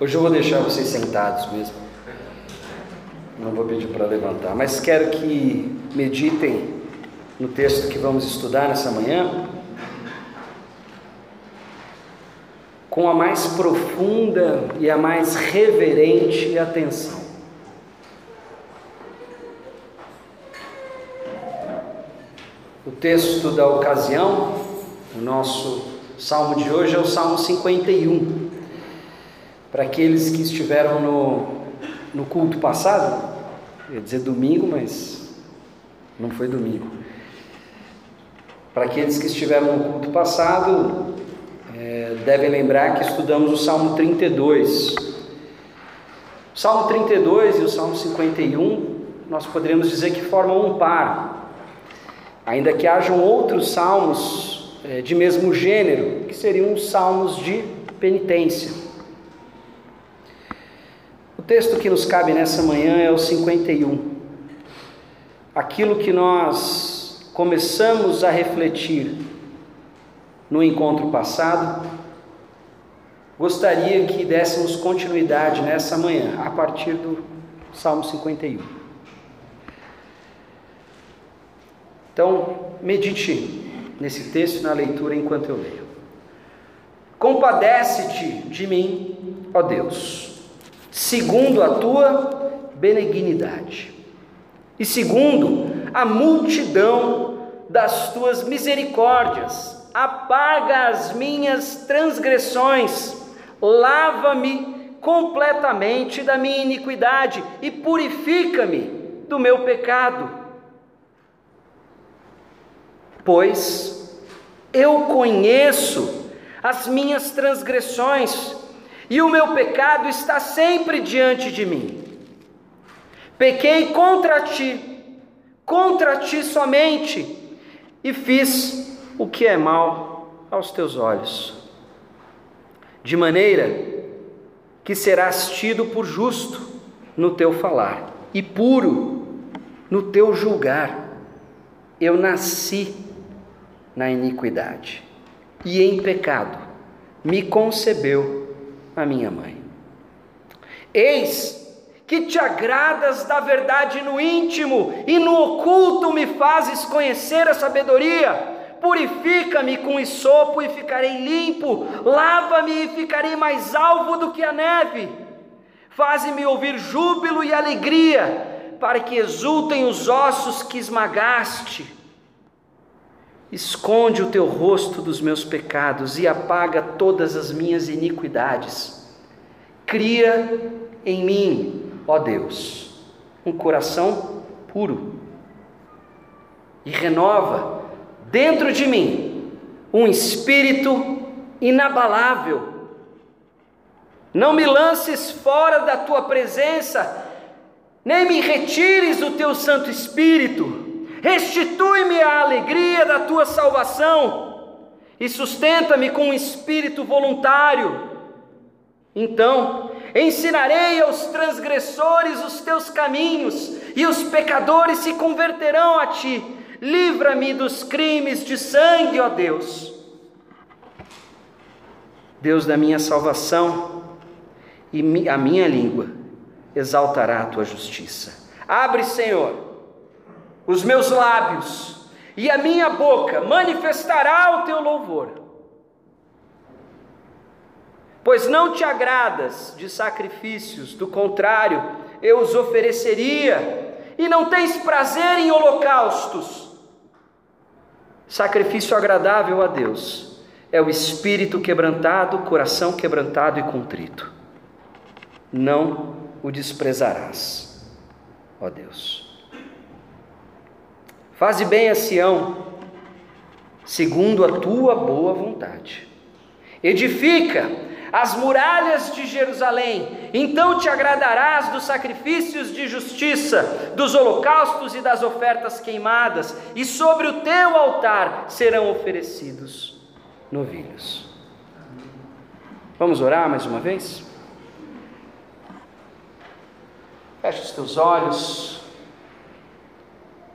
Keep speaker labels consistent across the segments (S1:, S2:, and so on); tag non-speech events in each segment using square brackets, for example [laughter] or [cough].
S1: Hoje eu vou deixar vocês sentados mesmo. Não vou pedir para levantar, mas quero que meditem no texto que vamos estudar nessa manhã com a mais profunda e a mais reverente atenção. O texto da ocasião, o nosso salmo de hoje é o Salmo 51. Para aqueles que estiveram no, no culto passado, ia dizer domingo, mas não foi domingo. Para aqueles que estiveram no culto passado, é, devem lembrar que estudamos o Salmo 32. O Salmo 32 e o Salmo 51, nós poderíamos dizer que formam um par, ainda que hajam outros salmos é, de mesmo gênero, que seriam os salmos de penitência. Texto que nos cabe nessa manhã é o 51. Aquilo que nós começamos a refletir no encontro passado, gostaria que dessemos continuidade nessa manhã, a partir do Salmo 51. Então, medite nesse texto na leitura enquanto eu leio. Compadece-te de mim, ó Deus segundo a tua benignidade, e segundo a multidão das tuas misericórdias, apaga as minhas transgressões, lava-me completamente da minha iniquidade e purifica-me do meu pecado. Pois eu conheço as minhas transgressões, e o meu pecado está sempre diante de mim. Pequei contra ti, contra ti somente, e fiz o que é mal aos teus olhos, de maneira que serás tido por justo no teu falar e puro no teu julgar. Eu nasci na iniquidade e em pecado me concebeu a minha mãe. Eis que te agradas da verdade no íntimo e no oculto me fazes conhecer a sabedoria. Purifica-me com isopo e ficarei limpo, lava-me e ficarei mais alvo do que a neve. Faze-me ouvir júbilo e alegria, para que exultem os ossos que esmagaste. Esconde o teu rosto dos meus pecados e apaga todas as minhas iniquidades. Cria em mim, ó Deus, um coração puro e renova dentro de mim um espírito inabalável. Não me lances fora da tua presença, nem me retires o teu Santo Espírito restitui-me a alegria da tua salvação e sustenta-me com um espírito voluntário. Então, ensinarei aos transgressores os teus caminhos, e os pecadores se converterão a ti. Livra-me dos crimes de sangue, ó Deus. Deus da minha salvação, e a minha língua exaltará a tua justiça. Abre, Senhor, os meus lábios e a minha boca manifestará o teu louvor. Pois não te agradas de sacrifícios, do contrário, eu os ofereceria, e não tens prazer em holocaustos. Sacrifício agradável a Deus é o espírito quebrantado, coração quebrantado e contrito. Não o desprezarás, ó Deus. Faze bem a Sião, segundo a tua boa vontade. Edifica as muralhas de Jerusalém, então te agradarás dos sacrifícios de justiça, dos holocaustos e das ofertas queimadas, e sobre o teu altar serão oferecidos novilhos. Vamos orar mais uma vez? Feche os teus olhos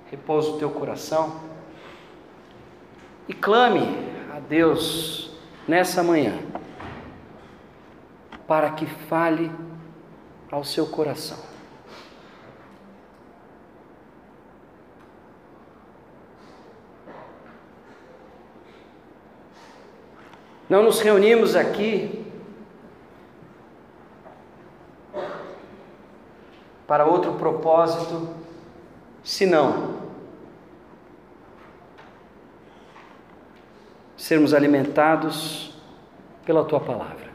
S1: repousa o teu coração e clame a Deus nessa manhã, para que fale ao seu coração. Não nos reunimos aqui para outro propósito, senão sermos alimentados pela tua palavra.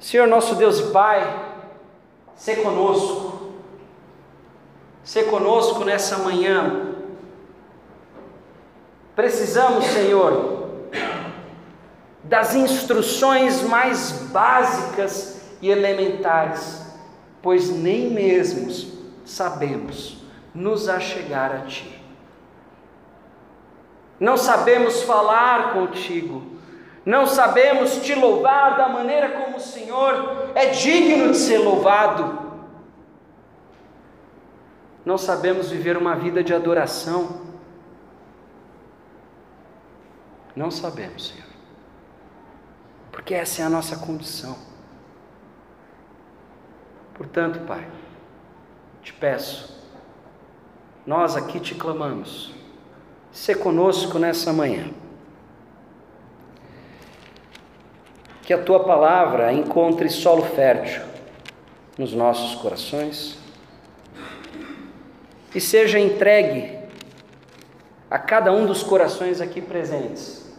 S1: Senhor nosso Deus Pai, se conosco, se conosco nessa manhã. Precisamos, Senhor, das instruções mais básicas e elementares, pois nem mesmo sabemos nos achegar a Ti. Não sabemos falar contigo, não sabemos te louvar da maneira como o Senhor é digno de ser louvado. Não sabemos viver uma vida de adoração. Não sabemos, Senhor porque essa é a nossa condição. Portanto, Pai, te peço, nós aqui te clamamos, se conosco nessa manhã. Que a tua palavra encontre solo fértil nos nossos corações e seja entregue a cada um dos corações aqui presentes,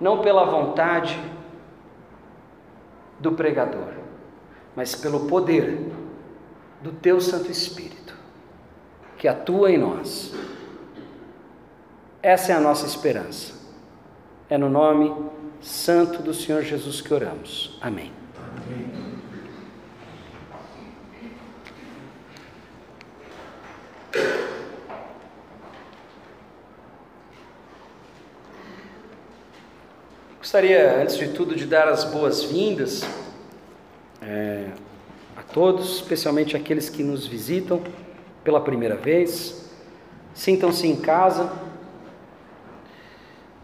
S1: não pela vontade, do pregador, mas pelo poder do teu Santo Espírito, que atua em nós. Essa é a nossa esperança. É no nome santo do Senhor Jesus que oramos. Amém. Amém. Gostaria, antes de tudo, de dar as boas-vindas é, a todos, especialmente aqueles que nos visitam pela primeira vez. Sintam-se em casa.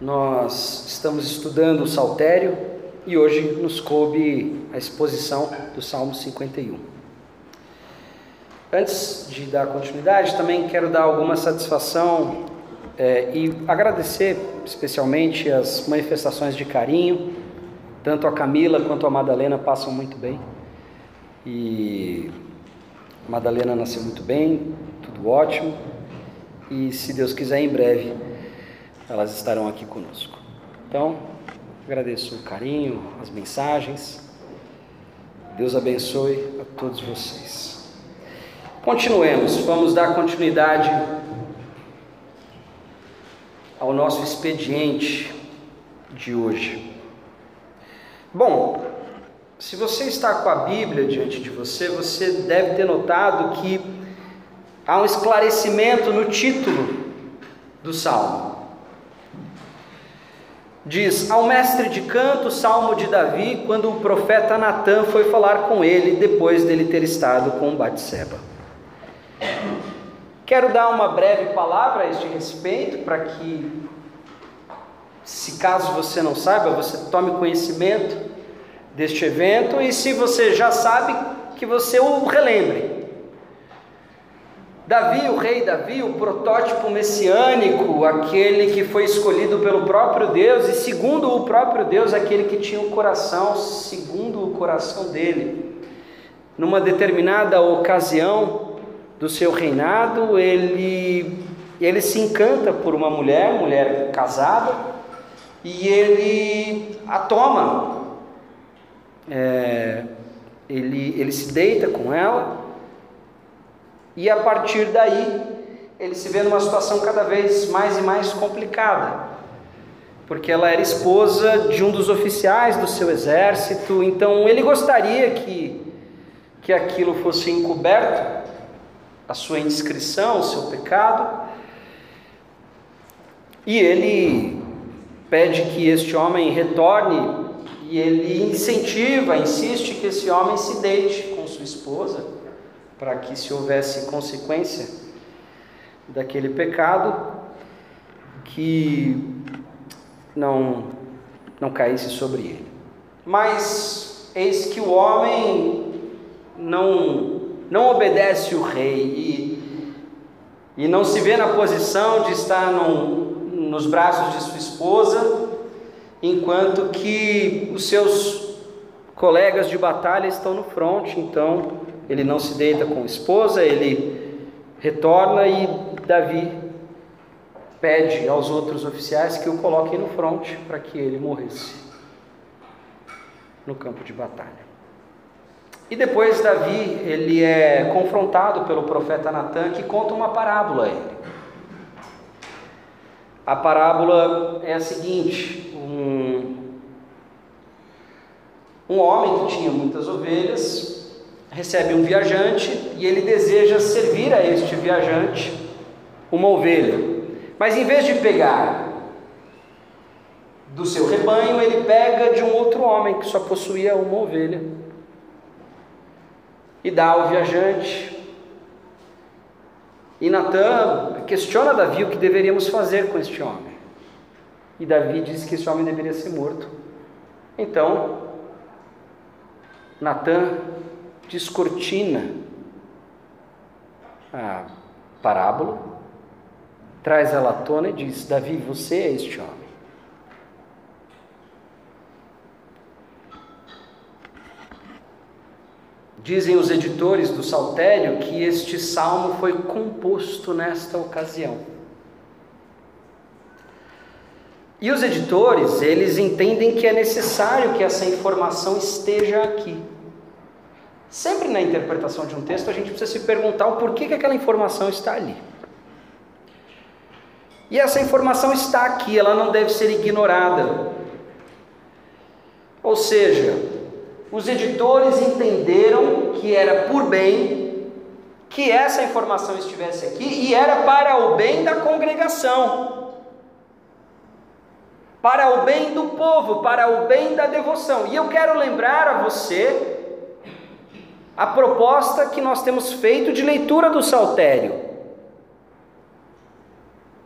S1: Nós estamos estudando o Saltério e hoje nos coube a exposição do Salmo 51. Antes de dar continuidade, também quero dar alguma satisfação é, e agradecer especialmente as manifestações de carinho, tanto a Camila quanto a Madalena passam muito bem. E Madalena nasceu muito bem, tudo ótimo. E se Deus quiser, em breve elas estarão aqui conosco. Então, agradeço o carinho, as mensagens. Deus abençoe a todos vocês. Continuemos, vamos dar continuidade ao nosso expediente de hoje. Bom, se você está com a Bíblia diante de você, você deve ter notado que há um esclarecimento no título do salmo. Diz: Ao mestre de canto, salmo de Davi, quando o profeta Natã foi falar com ele depois dele ter estado com Batseba. Quero dar uma breve palavra a este respeito, para que, se caso você não saiba, você tome conhecimento deste evento e, se você já sabe, que você o relembre. Davi, o rei Davi, o protótipo messiânico, aquele que foi escolhido pelo próprio Deus e, segundo o próprio Deus, aquele que tinha o coração segundo o coração dele. Numa determinada ocasião, do seu reinado, ele, ele se encanta por uma mulher, mulher casada, e ele a toma. É, ele, ele se deita com ela, e a partir daí ele se vê numa situação cada vez mais e mais complicada, porque ela era esposa de um dos oficiais do seu exército, então ele gostaria que, que aquilo fosse encoberto, a sua indiscrição, o seu pecado, e ele pede que este homem retorne e ele incentiva, insiste que esse homem se deite com sua esposa, para que se houvesse consequência daquele pecado, que não não caísse sobre ele. Mas eis que o homem não, não obedece o rei e, e não se vê na posição de estar num, nos braços de sua esposa, enquanto que os seus colegas de batalha estão no fronte, então ele não se deita com a esposa, ele retorna e Davi pede aos outros oficiais que o coloquem no fronte para que ele morresse no campo de batalha. E depois Davi, ele é confrontado pelo profeta Natan, que conta uma parábola a ele. A parábola é a seguinte: um, um homem que tinha muitas ovelhas recebe um viajante e ele deseja servir a este viajante uma ovelha. Mas em vez de pegar do seu rebanho, ele pega de um outro homem que só possuía uma ovelha e dá ao viajante. E Natan questiona Davi o que deveríamos fazer com este homem. E Davi diz que esse homem deveria ser morto. Então, Natan descortina a parábola, traz ela à tona e diz: Davi, você é este homem. Dizem os editores do Saltério que este salmo foi composto nesta ocasião. E os editores, eles entendem que é necessário que essa informação esteja aqui. Sempre na interpretação de um texto, a gente precisa se perguntar o porquê que aquela informação está ali. E essa informação está aqui, ela não deve ser ignorada. Ou seja, os editores entenderam que era por bem que essa informação estivesse aqui e era para o bem da congregação, para o bem do povo, para o bem da devoção. E eu quero lembrar a você a proposta que nós temos feito de leitura do saltério.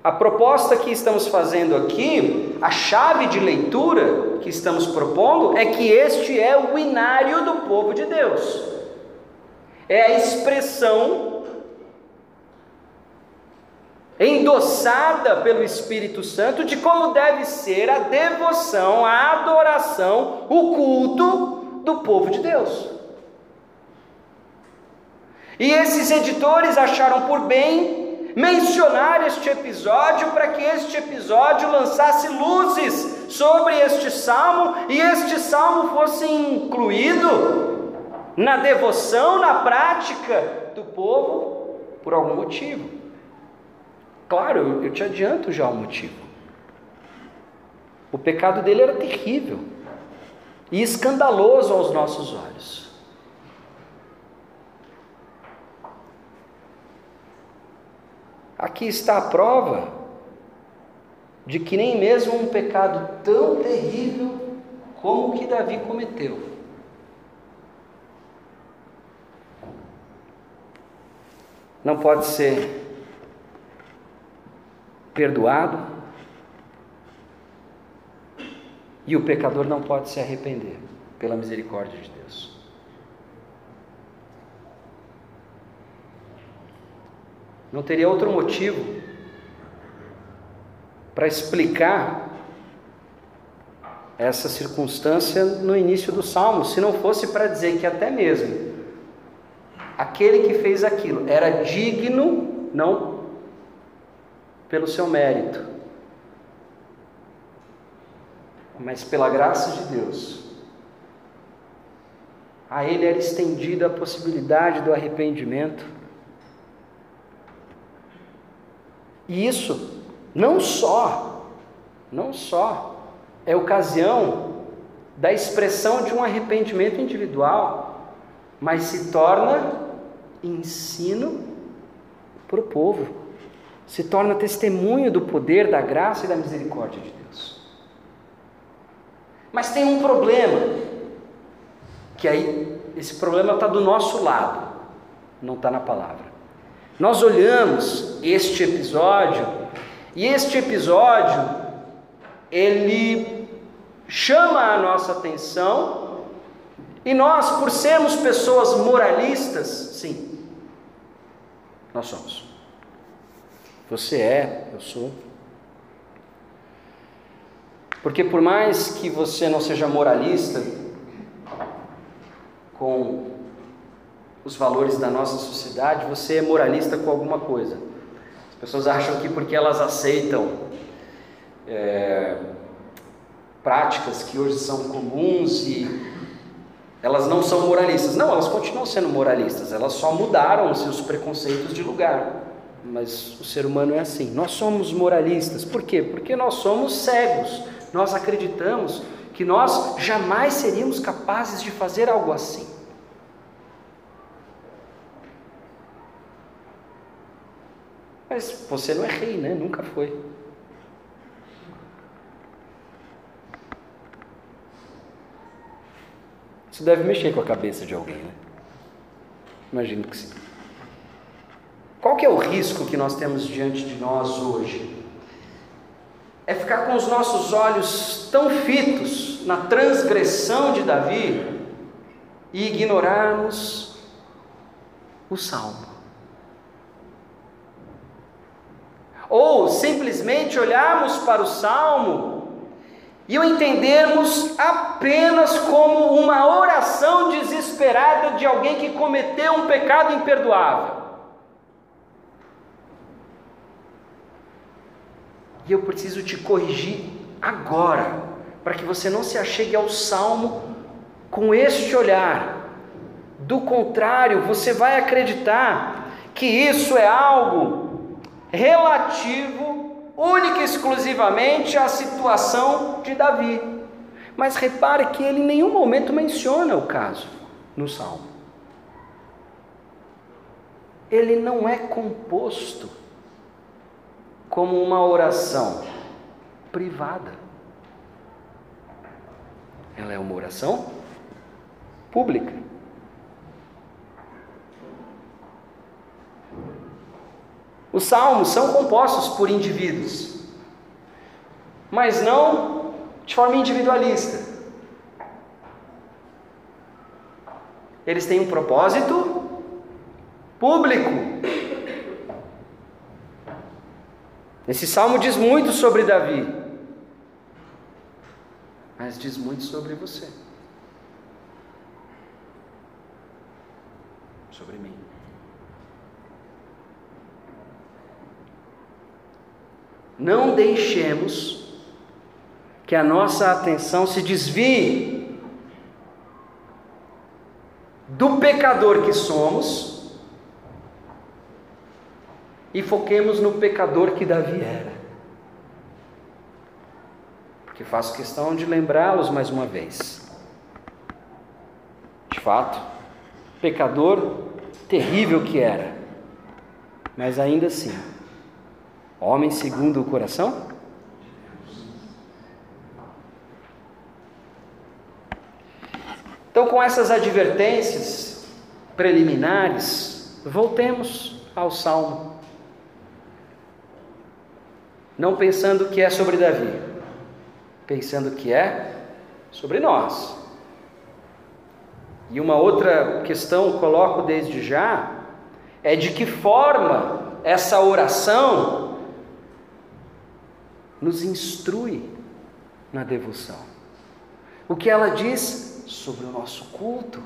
S1: A proposta que estamos fazendo aqui, a chave de leitura que estamos propondo, é que este é o inário do povo de Deus. É a expressão endossada pelo Espírito Santo de como deve ser a devoção, a adoração, o culto do povo de Deus. E esses editores acharam por bem mencionar este episódio para que este episódio lançasse luzes sobre este salmo e este salmo fosse incluído na devoção, na prática do povo por algum motivo. Claro, eu te adianto já o motivo. O pecado dele era terrível e escandaloso aos nossos olhos. Aqui está a prova de que nem mesmo um pecado tão terrível como o que Davi cometeu não pode ser perdoado e o pecador não pode se arrepender pela misericórdia de Deus. Não teria outro motivo para explicar essa circunstância no início do salmo, se não fosse para dizer que até mesmo aquele que fez aquilo era digno, não pelo seu mérito, mas pela graça de Deus. A ele era estendida a possibilidade do arrependimento E isso não só, não só é ocasião da expressão de um arrependimento individual, mas se torna ensino para o povo, se torna testemunho do poder, da graça e da misericórdia de Deus. Mas tem um problema, que aí esse problema está do nosso lado, não está na palavra. Nós olhamos este episódio e este episódio ele chama a nossa atenção E nós, por sermos pessoas moralistas, sim, nós somos. Você é, eu sou. Porque por mais que você não seja moralista com os valores da nossa sociedade, você é moralista com alguma coisa. As pessoas acham que porque elas aceitam é, práticas que hoje são comuns e elas não são moralistas. Não, elas continuam sendo moralistas, elas só mudaram seus preconceitos de lugar. Mas o ser humano é assim. Nós somos moralistas. Por quê? Porque nós somos cegos. Nós acreditamos que nós jamais seríamos capazes de fazer algo assim. Mas você não é rei, né? Nunca foi. Isso deve mexer com a cabeça de alguém, né? Imagino que sim. Qual que é o risco que nós temos diante de nós hoje? É ficar com os nossos olhos tão fitos na transgressão de Davi e ignorarmos o salmo. Ou simplesmente olharmos para o salmo e o entendermos apenas como uma oração desesperada de alguém que cometeu um pecado imperdoável. E eu preciso te corrigir agora, para que você não se achegue ao salmo com este olhar. Do contrário, você vai acreditar que isso é algo relativo única e exclusivamente à situação de Davi. Mas repare que ele em nenhum momento menciona o caso no salmo. Ele não é composto como uma oração privada. Ela é uma oração pública. Os salmos são compostos por indivíduos, mas não de forma individualista. Eles têm um propósito público. Esse salmo diz muito sobre Davi, mas diz muito sobre você, sobre mim. Não deixemos que a nossa atenção se desvie do pecador que somos e foquemos no pecador que Davi era. Porque faço questão de lembrá-los mais uma vez. De fato, pecador terrível que era, mas ainda assim Homem segundo o coração? Então, com essas advertências preliminares, voltemos ao salmo. Não pensando que é sobre Davi, pensando que é sobre nós. E uma outra questão coloco desde já é de que forma essa oração nos instrui na devoção. O que ela diz sobre o nosso culto,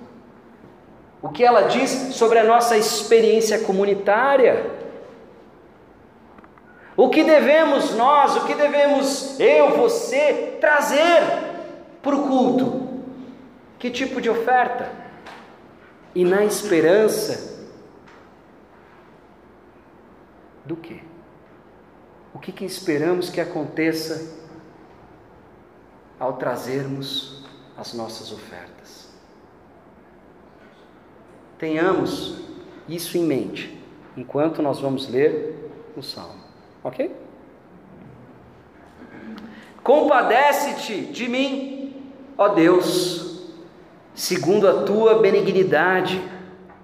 S1: o que ela diz sobre a nossa experiência comunitária, o que devemos nós, o que devemos eu, você, trazer para o culto, que tipo de oferta, e na esperança do que? O que, que esperamos que aconteça ao trazermos as nossas ofertas. Tenhamos isso em mente enquanto nós vamos ler o salmo, ok? Compadece-te de mim, ó Deus, segundo a tua benignidade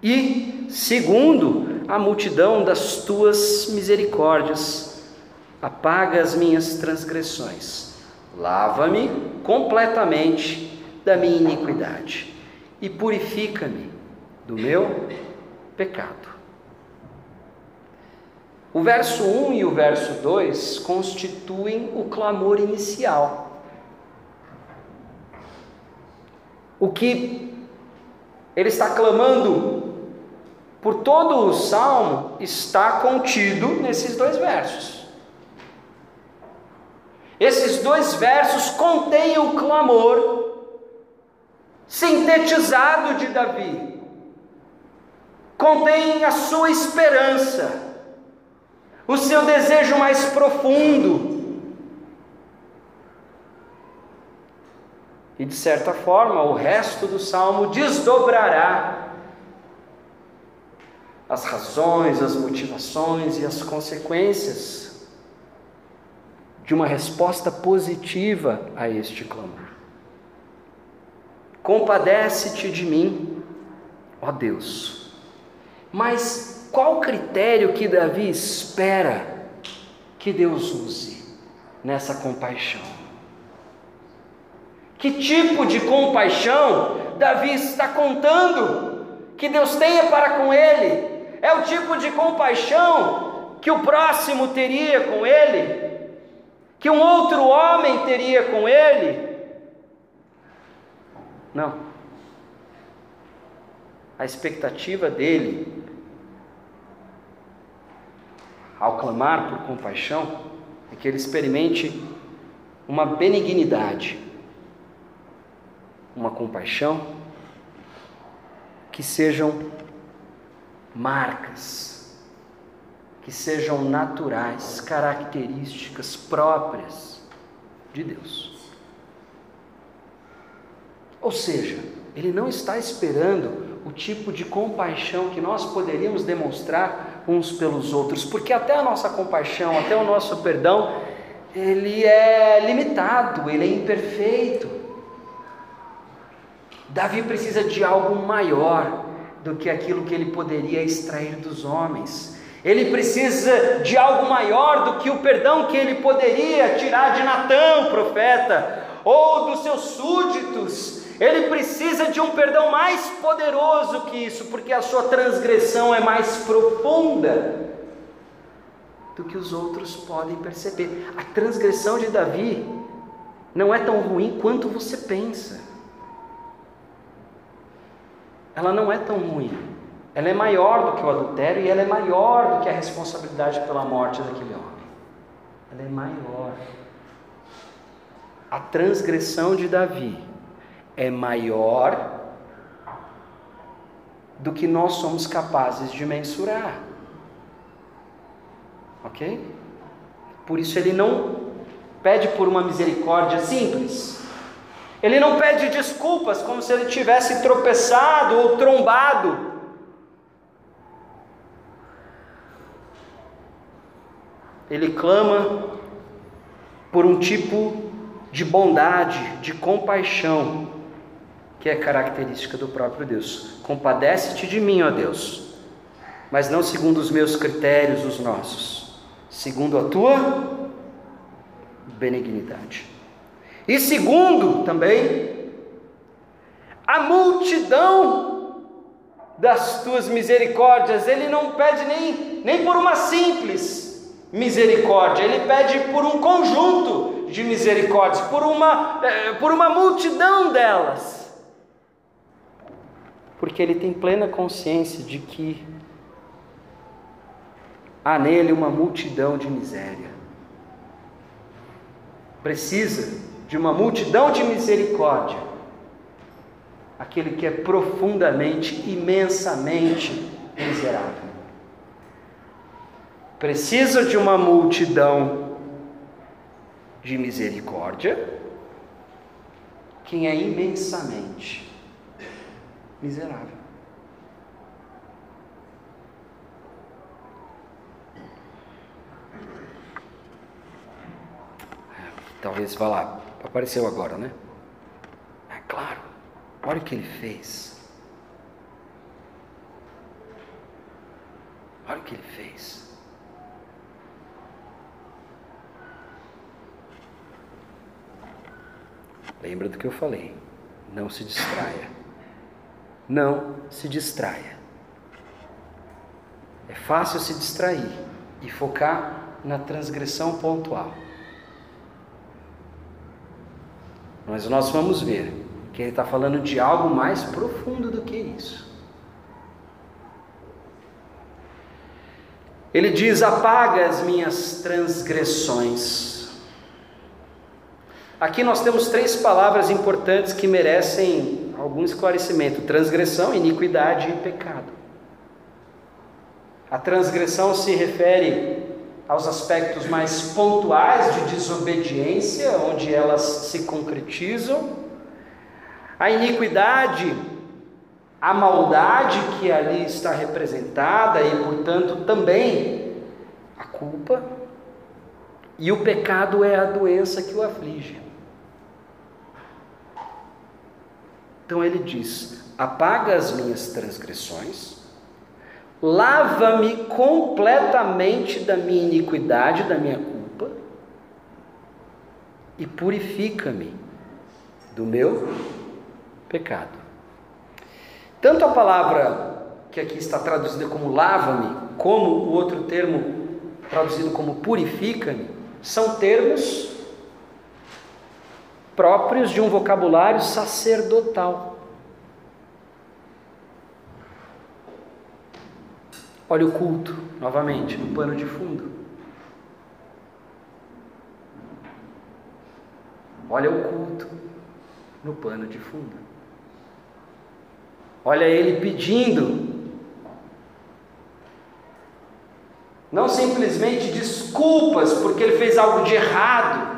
S1: e segundo a multidão das tuas misericórdias apaga as minhas transgressões, lava-me completamente da minha iniquidade e purifica-me do meu pecado. O verso 1 e o verso 2 constituem o clamor inicial. O que ele está clamando por todo o salmo está contido nesses dois versos. Esses dois versos contêm o clamor sintetizado de Davi, contém a sua esperança, o seu desejo mais profundo. E de certa forma, o resto do salmo desdobrará as razões, as motivações e as consequências de uma resposta positiva a este clamor. Compadece-te de mim, ó Deus. Mas qual critério que Davi espera que Deus use nessa compaixão? Que tipo de compaixão Davi está contando que Deus tenha para com ele? É o tipo de compaixão que o próximo teria com ele? Que um outro homem teria com ele? Não. A expectativa dele, ao clamar por compaixão, é que ele experimente uma benignidade, uma compaixão que sejam marcas, que sejam naturais, características próprias de Deus. Ou seja, ele não está esperando o tipo de compaixão que nós poderíamos demonstrar uns pelos outros, porque até a nossa compaixão, até o nosso perdão, ele é limitado, ele é imperfeito. Davi precisa de algo maior do que aquilo que ele poderia extrair dos homens. Ele precisa de algo maior do que o perdão que ele poderia tirar de Natão, profeta, ou dos seus súditos, ele precisa de um perdão mais poderoso que isso, porque a sua transgressão é mais profunda do que os outros podem perceber. A transgressão de Davi não é tão ruim quanto você pensa. Ela não é tão ruim. Ela é maior do que o adultério e ela é maior do que a responsabilidade pela morte daquele homem. Ela é maior. A transgressão de Davi é maior do que nós somos capazes de mensurar. Ok? Por isso ele não pede por uma misericórdia simples. Ele não pede desculpas como se ele tivesse tropeçado ou trombado. Ele clama por um tipo de bondade, de compaixão que é característica do próprio Deus. Compadece-te de mim, ó Deus, mas não segundo os meus critérios, os nossos, segundo a tua benignidade. E segundo também, a multidão das tuas misericórdias, ele não pede nem, nem por uma simples misericórdia, ele pede por um conjunto de misericórdias, por uma, eh, por uma multidão delas porque ele tem plena consciência de que há nele uma multidão de miséria. Precisa de uma multidão de misericórdia, aquele que é profundamente, imensamente miserável. Precisa de uma multidão de misericórdia, quem é imensamente miserável. Talvez vá lá, apareceu agora, né? É claro, olha o que ele fez. Olha o que ele fez. Lembra do que eu falei. Não se distraia. não se distraia. É fácil se distrair e focar na transgressão pontual. Mas nós vamos ver que ele está falando de algo mais profundo do que isso. Ele diz: apaga as minhas transgressões. Aqui nós temos três palavras importantes que merecem algum esclarecimento: transgressão, iniquidade e pecado. A transgressão se refere aos aspectos mais pontuais de desobediência, onde elas se concretizam. A iniquidade, a maldade que ali está representada e, portanto, também a culpa. E o pecado é a doença que o aflige. Então ele diz: apaga as minhas transgressões lava-me completamente da minha iniquidade, da minha culpa, e purifica-me do meu pecado. Tanto a palavra que aqui está traduzida como lava-me, como o outro termo traduzido como purifica-me, são termos próprios de um vocabulário sacerdotal. Olha o culto, novamente, no pano de fundo. Olha o culto no pano de fundo. Olha ele pedindo, não simplesmente desculpas porque ele fez algo de errado,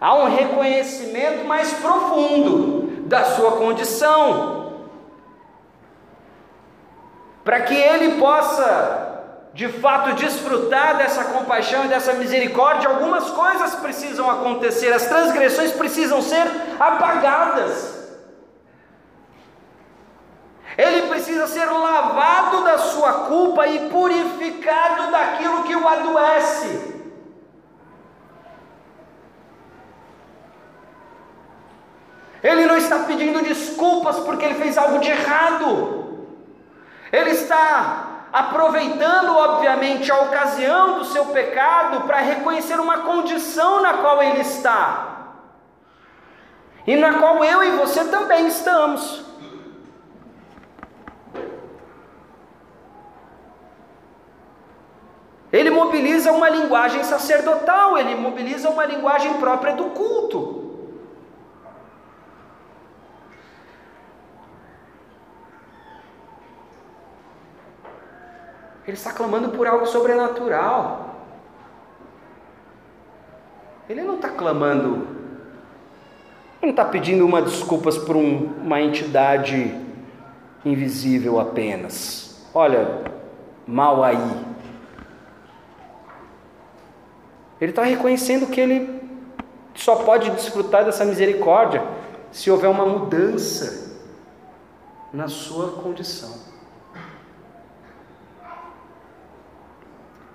S1: há um reconhecimento mais profundo da sua condição para que ele possa de fato desfrutar dessa compaixão e dessa misericórdia, algumas coisas precisam acontecer, as transgressões precisam ser apagadas. Ele precisa ser lavado da sua culpa e purificado daquilo que o adoece. Ele não está pedindo desculpas porque ele fez algo de errado. Ele está aproveitando, obviamente, a ocasião do seu pecado para reconhecer uma condição na qual ele está e na qual eu e você também estamos. Ele mobiliza uma linguagem sacerdotal, ele mobiliza uma linguagem própria do culto. Ele está clamando por algo sobrenatural. Ele não está clamando, ele não está pedindo uma desculpas por um, uma entidade invisível apenas. Olha, mal aí. Ele está reconhecendo que ele só pode desfrutar dessa misericórdia se houver uma mudança na sua condição.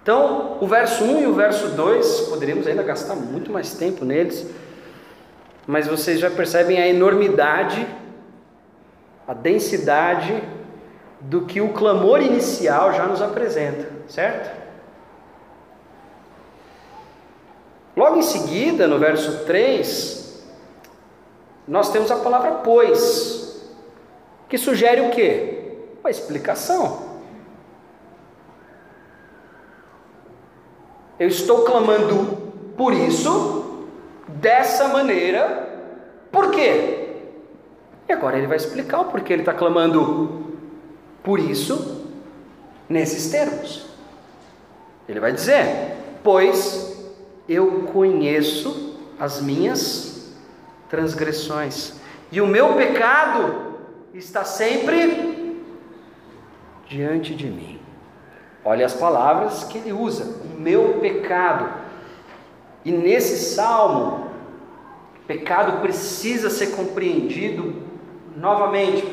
S1: Então, o verso 1 e o verso 2, poderíamos ainda gastar muito mais tempo neles, mas vocês já percebem a enormidade, a densidade do que o clamor inicial já nos apresenta, certo? Logo em seguida, no verso 3, nós temos a palavra pois, que sugere o quê? Uma explicação. Eu estou clamando por isso, dessa maneira, por quê? E agora ele vai explicar o porquê ele está clamando por isso, nesses termos. Ele vai dizer: Pois eu conheço as minhas transgressões, e o meu pecado está sempre diante de mim. Olha as palavras que ele usa: o meu pecado. E nesse salmo, pecado precisa ser compreendido novamente.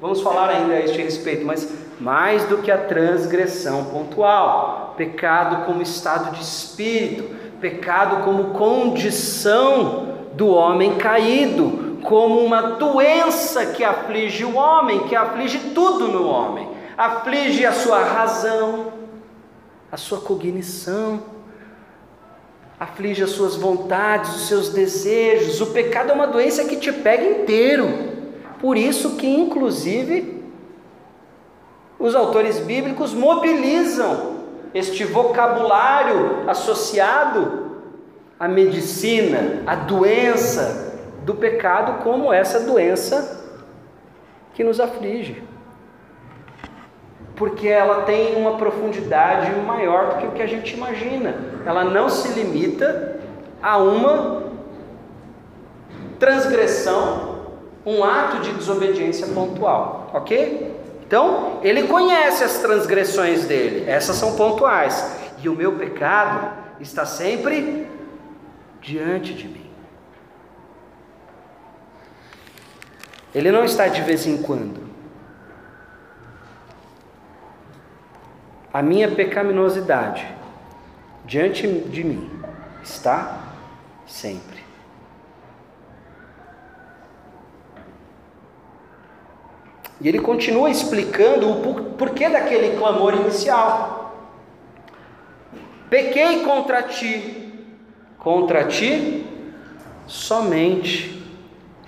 S1: Vamos falar ainda a este respeito, mas mais do que a transgressão pontual, pecado como estado de espírito, pecado como condição do homem caído, como uma doença que aflige o homem, que aflige tudo no homem. Aflige a sua razão, a sua cognição, aflige as suas vontades, os seus desejos. O pecado é uma doença que te pega inteiro. Por isso que inclusive os autores bíblicos mobilizam este vocabulário associado à medicina, à doença do pecado como essa doença que nos aflige. Porque ela tem uma profundidade maior do que o que a gente imagina. Ela não se limita a uma transgressão, um ato de desobediência pontual, ok? Então, ele conhece as transgressões dele, essas são pontuais, e o meu pecado está sempre diante de mim. Ele não está de vez em quando. A minha pecaminosidade diante de mim está sempre. E ele continua explicando o porquê daquele clamor inicial. Pequei contra ti, contra ti somente,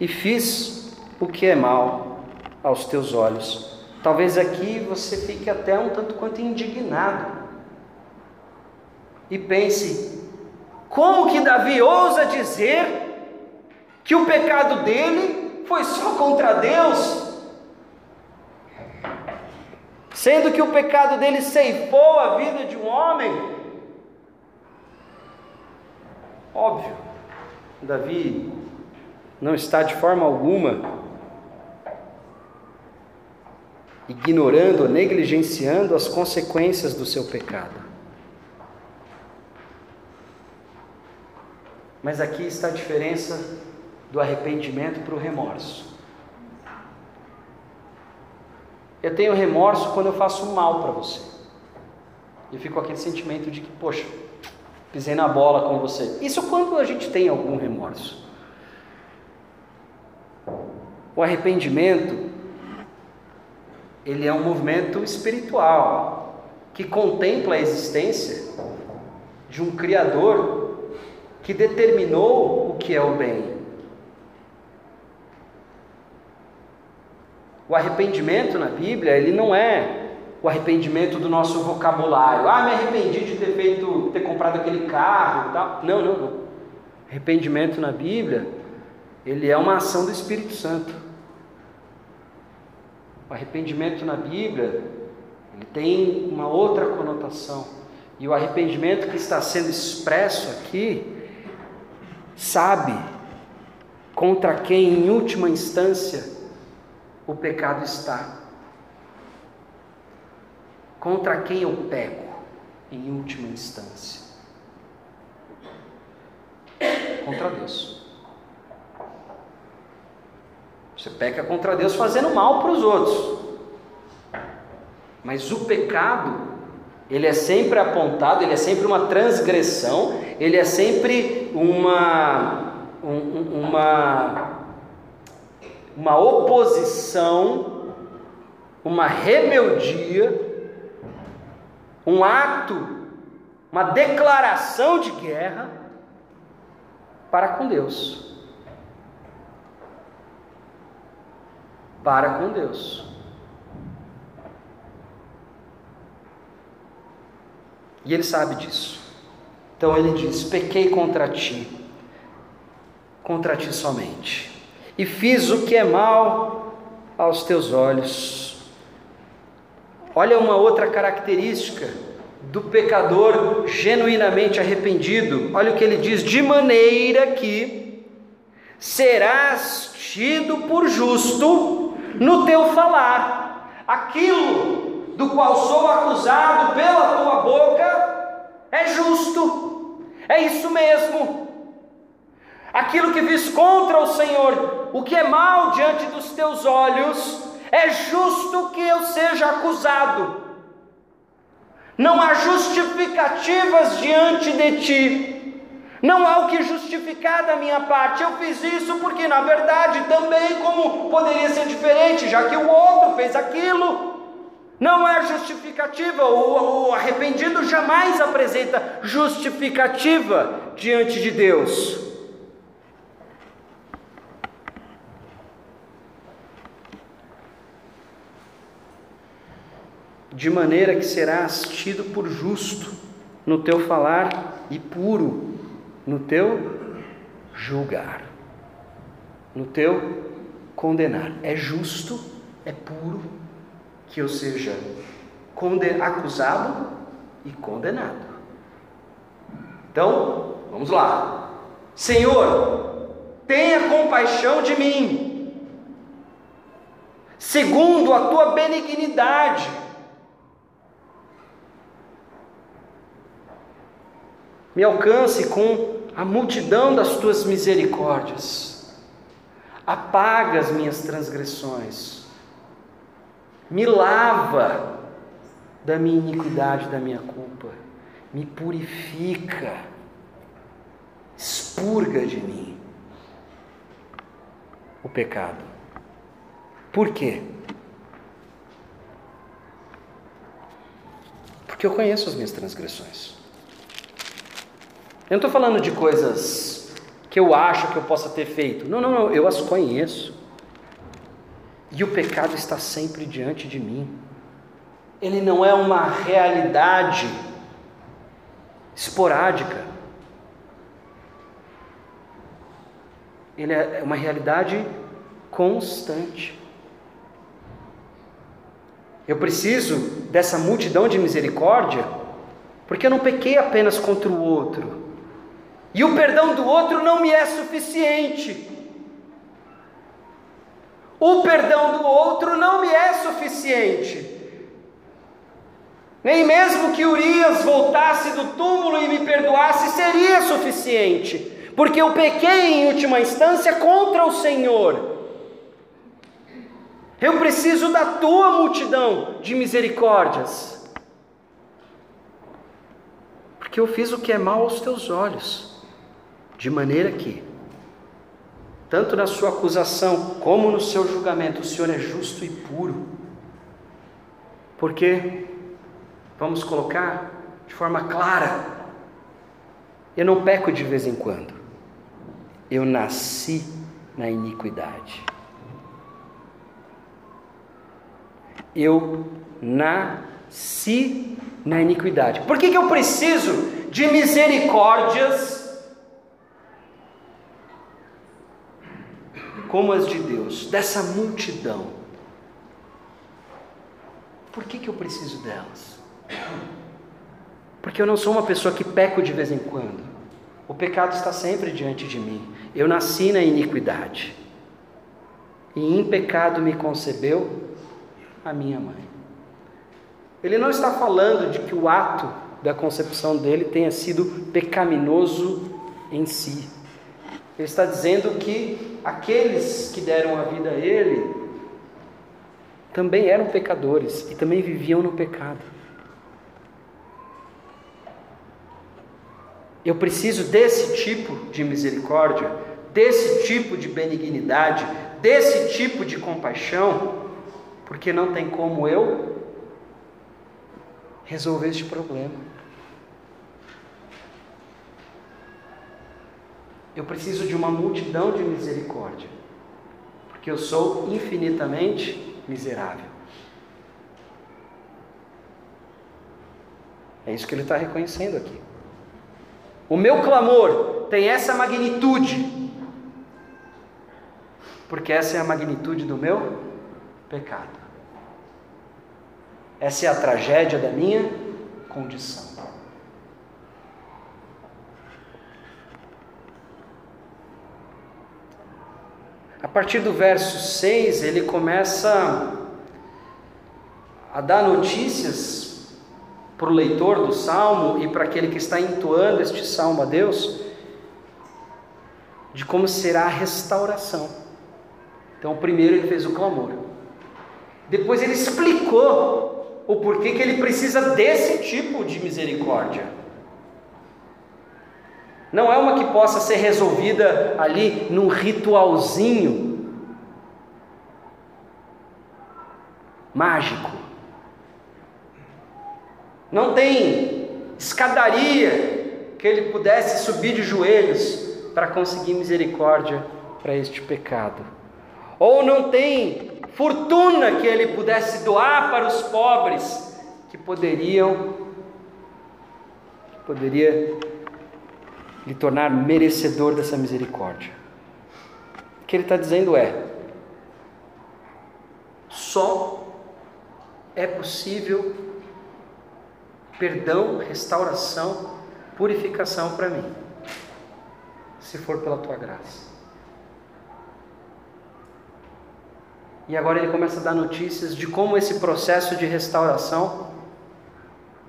S1: e fiz o que é mal aos teus olhos. Talvez aqui você fique até um tanto quanto indignado e pense: como que Davi ousa dizer que o pecado dele foi só contra Deus? Sendo que o pecado dele ceifou a vida de um homem? Óbvio, Davi não está de forma alguma ignorando negligenciando as consequências do seu pecado. Mas aqui está a diferença do arrependimento para o remorso. Eu tenho remorso quando eu faço mal para você. E fico aquele sentimento de que, poxa, pisei na bola com você. Isso quando a gente tem algum remorso. O arrependimento ele é um movimento espiritual que contempla a existência de um Criador que determinou o que é o bem. O arrependimento na Bíblia, ele não é o arrependimento do nosso vocabulário. Ah, me arrependi de ter feito, ter comprado aquele carro, tal. Não, não, não. Arrependimento na Bíblia, ele é uma ação do Espírito Santo. O arrependimento na Bíblia ele tem uma outra conotação. E o arrependimento que está sendo expresso aqui sabe contra quem, em última instância, o pecado está. Contra quem eu peco, em última instância? Contra Deus. Você peca contra Deus fazendo mal para os outros. Mas o pecado, ele é sempre apontado, ele é sempre uma transgressão, ele é sempre uma, um, uma, uma oposição, uma rebeldia, um ato, uma declaração de guerra para com Deus. Para com Deus. E ele sabe disso. Então ele diz: Pequei contra ti, contra ti somente, e fiz o que é mal aos teus olhos. Olha uma outra característica do pecador genuinamente arrependido. Olha o que ele diz: de maneira que serás tido por justo no teu falar. Aquilo do qual sou acusado pela tua boca é justo, é isso mesmo. Aquilo que vis contra o Senhor, o que é mal diante dos teus olhos, é justo que eu seja acusado. Não há justificativas diante de ti. Não há o que justificar da minha parte. Eu fiz isso porque, na verdade, também como poderia ser diferente, já que o outro fez aquilo. Não é justificativa. O, o arrependido jamais apresenta justificativa diante de Deus. De maneira que serás tido por justo no teu falar e puro no teu julgar, no teu condenar. É justo, é puro que eu seja acusado e condenado. Então, vamos lá. Senhor, tenha compaixão de mim, segundo a tua benignidade. Me alcance com a multidão das tuas misericórdias, apaga as minhas transgressões, me lava da minha iniquidade, da minha culpa, me purifica, expurga de mim o pecado. Por quê? Porque eu conheço as minhas transgressões. Eu não estou falando de coisas que eu acho que eu possa ter feito. Não, não, não, eu as conheço. E o pecado está sempre diante de mim. Ele não é uma realidade esporádica. Ele é uma realidade constante. Eu preciso dessa multidão de misericórdia, porque eu não pequei apenas contra o outro, e o perdão do outro não me é suficiente. O perdão do outro não me é suficiente. Nem mesmo que Urias voltasse do túmulo e me perdoasse seria suficiente, porque eu pequei em última instância contra o Senhor. Eu preciso da tua multidão de misericórdias, porque eu fiz o que é mal aos teus olhos. De maneira que, tanto na sua acusação como no seu julgamento, o Senhor é justo e puro. Porque, vamos colocar de forma clara, eu não peco de vez em quando, eu nasci na iniquidade. Eu nasci na iniquidade. Por que, que eu preciso de misericórdias? Como as de Deus, dessa multidão. Por que, que eu preciso delas? Porque eu não sou uma pessoa que peco de vez em quando. O pecado está sempre diante de mim. Eu nasci na iniquidade. E em pecado me concebeu a minha mãe. Ele não está falando de que o ato da concepção dele tenha sido pecaminoso em si. Ele está dizendo que aqueles que deram a vida a ele também eram pecadores e também viviam no pecado. Eu preciso desse tipo de misericórdia, desse tipo de benignidade, desse tipo de compaixão, porque não tem como eu resolver este problema. Eu preciso de uma multidão de misericórdia, porque eu sou infinitamente miserável. É isso que ele está reconhecendo aqui. O meu clamor tem essa magnitude, porque essa é a magnitude do meu pecado. Essa é a tragédia da minha condição. A partir do verso 6, ele começa a dar notícias para o leitor do salmo e para aquele que está entoando este salmo a Deus, de como será a restauração. Então, primeiro ele fez o clamor, depois ele explicou o porquê que ele precisa desse tipo de misericórdia. Não é uma que possa ser resolvida ali num ritualzinho mágico. Não tem escadaria que ele pudesse subir de joelhos para conseguir misericórdia para este pecado. Ou não tem fortuna que ele pudesse doar para os pobres que poderiam que poderia lhe tornar merecedor dessa misericórdia. O que ele está dizendo é: só é possível perdão, restauração, purificação para mim, se for pela tua graça. E agora ele começa a dar notícias de como esse processo de restauração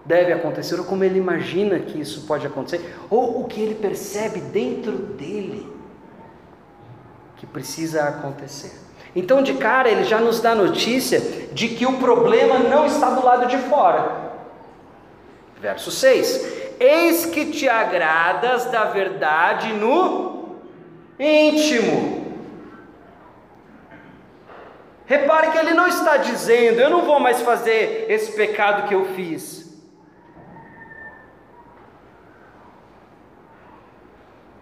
S1: deve acontecer, ou como ele imagina que isso pode acontecer, ou o que ele percebe dentro dele que precisa acontecer. Então, de cara, ele já nos dá notícia de que o problema não está do lado de fora. Verso 6: Eis que te agradas da verdade no íntimo. Repare que ele não está dizendo, eu não vou mais fazer esse pecado que eu fiz.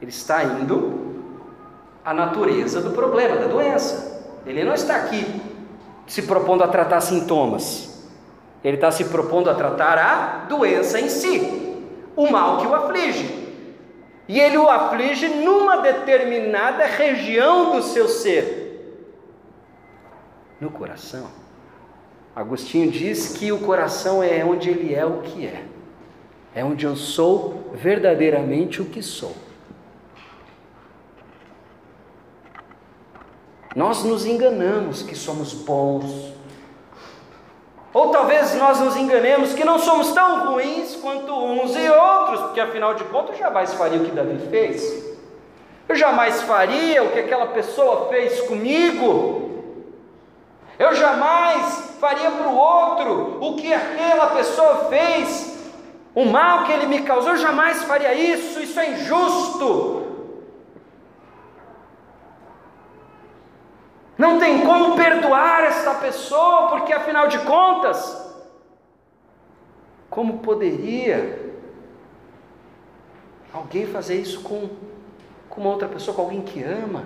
S1: Ele está indo à natureza do problema, da doença. Ele não está aqui se propondo a tratar sintomas. Ele está se propondo a tratar a doença em si, o mal que o aflige. E ele o aflige numa determinada região do seu ser, no coração. Agostinho diz que o coração é onde ele é o que é, é onde eu sou verdadeiramente o que sou. Nós nos enganamos que somos bons. Ou talvez nós nos enganemos que não somos tão ruins quanto uns e outros, porque afinal de contas eu jamais faria o que Davi fez. Eu jamais faria o que aquela pessoa fez comigo. Eu jamais faria para o outro o que aquela pessoa fez, o mal que ele me causou. Eu jamais faria isso, isso é injusto. Não tem como perdoar esta pessoa, porque afinal de contas, como poderia alguém fazer isso com, com uma outra pessoa, com alguém que ama?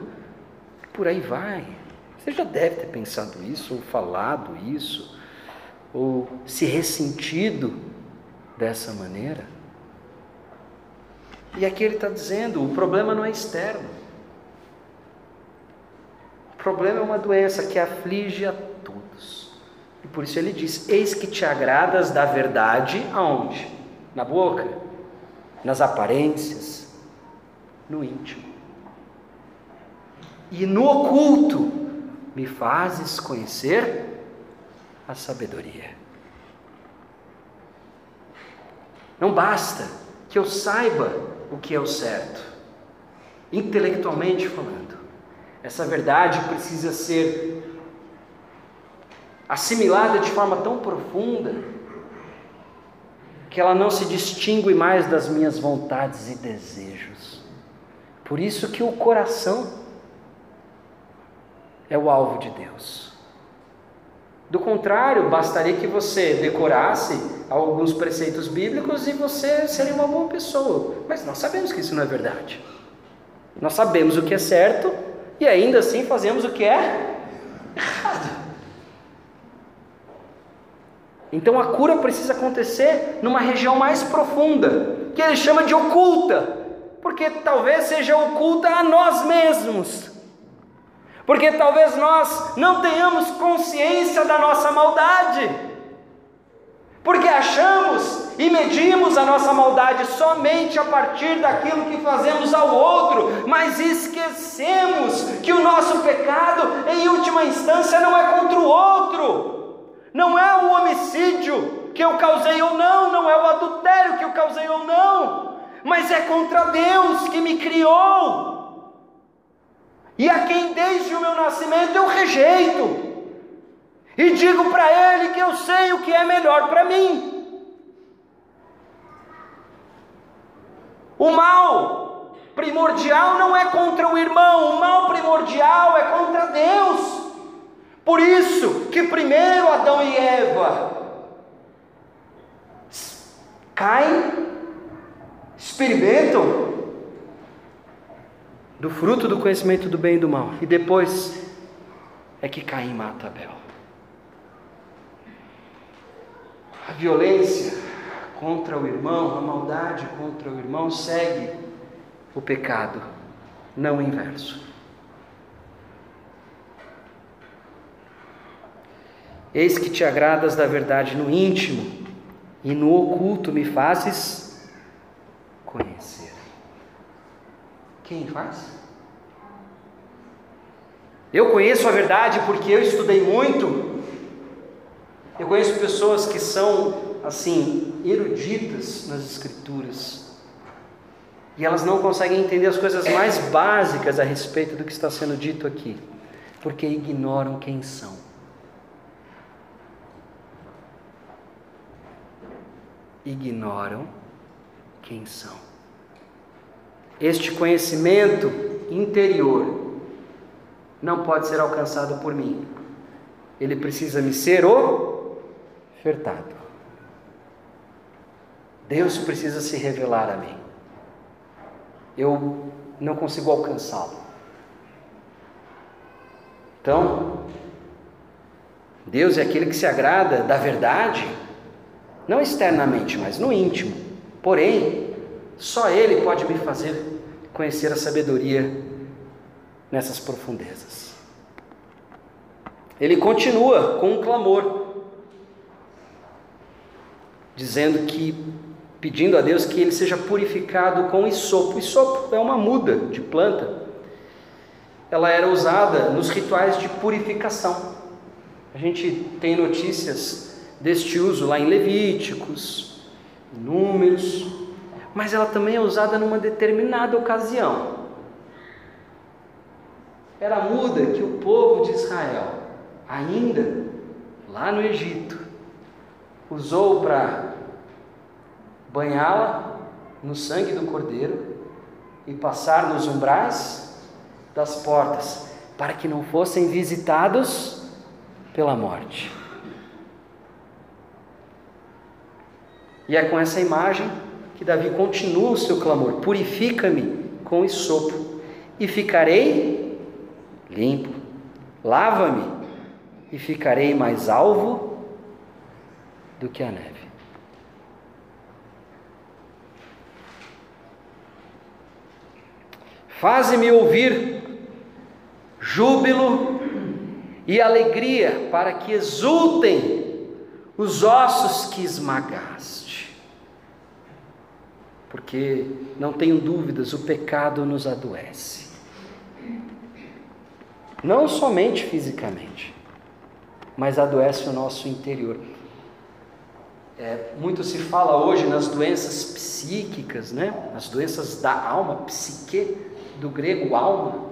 S1: Por aí vai. Você já deve ter pensado isso, ou falado isso, ou se ressentido dessa maneira. E aqui ele está dizendo: o problema não é externo. Problema é uma doença que aflige a todos. E por isso ele diz: Eis que te agradas da verdade aonde? Na boca, nas aparências, no íntimo. E no oculto me fazes conhecer a sabedoria. Não basta que eu saiba o que é o certo, intelectualmente falando. Essa verdade precisa ser assimilada de forma tão profunda que ela não se distingue mais das minhas vontades e desejos. Por isso que o coração é o alvo de Deus. Do contrário, bastaria que você decorasse alguns preceitos bíblicos e você seria uma boa pessoa. Mas nós sabemos que isso não é verdade. Nós sabemos o que é certo e ainda assim fazemos o que é errado. Então a cura precisa acontecer numa região mais profunda, que ele chama de oculta, porque talvez seja oculta a nós mesmos. Porque talvez nós não tenhamos consciência da nossa maldade. Porque achamos e medimos a nossa maldade somente a partir daquilo que fazemos ao outro, mas esquecemos que o nosso pecado, em última instância, não é contra o outro, não é o homicídio que eu causei ou não, não é o adultério que eu causei ou não, mas é contra Deus que me criou e a quem desde o meu nascimento eu rejeito. E digo para ele que eu sei o que é melhor para mim. O mal primordial não é contra o irmão, o mal primordial é contra Deus. Por isso que primeiro Adão e Eva caem, experimentam do fruto do conhecimento do bem e do mal, e depois é que Caim mata Abel. A violência contra o irmão, a maldade contra o irmão segue o pecado, não o inverso. Eis que te agradas da verdade no íntimo, e no oculto me fazes conhecer. Quem faz? Eu conheço a verdade porque eu estudei muito. Eu conheço pessoas que são, assim, eruditas nas Escrituras. E elas não conseguem entender as coisas mais básicas a respeito do que está sendo dito aqui, porque ignoram quem são. ignoram quem são. Este conhecimento interior não pode ser alcançado por mim. Ele precisa me ser ofertado. Deus precisa se revelar a mim. Eu não consigo alcançá-lo. Então, Deus é aquele que se agrada da verdade não externamente, mas no íntimo. Porém, só Ele pode me fazer conhecer a sabedoria nessas profundezas. Ele continua com um clamor, dizendo que, pedindo a Deus que ele seja purificado com isopo. Isopo é uma muda de planta. Ela era usada nos rituais de purificação. A gente tem notícias deste uso lá em Levíticos, Números, mas ela também é usada numa determinada ocasião. Era a muda que o povo de Israel, ainda lá no Egito, usou para banhá-la no sangue do cordeiro e passar nos umbrais das portas, para que não fossem visitados pela morte. E é com essa imagem que Davi continua o seu clamor: Purifica-me com isopo, e ficarei limpo. Lava-me, e ficarei mais alvo do que a neve. Faze-me ouvir júbilo e alegria, para que exultem os ossos que esmagaste porque não tenho dúvidas, o pecado nos adoece. Não somente fisicamente, mas adoece o nosso interior. É, muito se fala hoje nas doenças psíquicas, né? As doenças da alma, psique, do grego alma.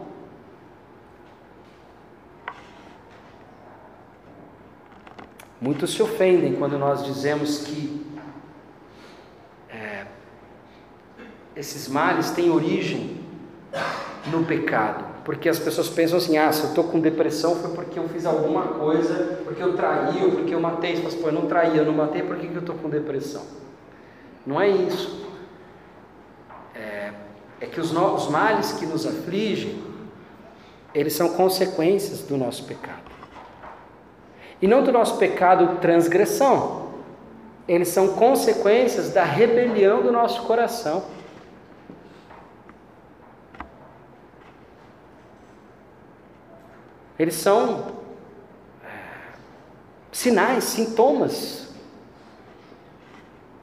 S1: Muitos se ofendem quando nós dizemos que esses males têm origem no pecado. Porque as pessoas pensam assim: ah, se eu estou com depressão foi porque eu fiz alguma coisa, porque eu traí ou porque eu matei. Você fala assim, pô, eu não traí, eu não matei, por que, que eu estou com depressão? Não é isso. É, é que os, os males que nos afligem, eles são consequências do nosso pecado. E não do nosso pecado transgressão, eles são consequências da rebelião do nosso coração. Eles são é, sinais, sintomas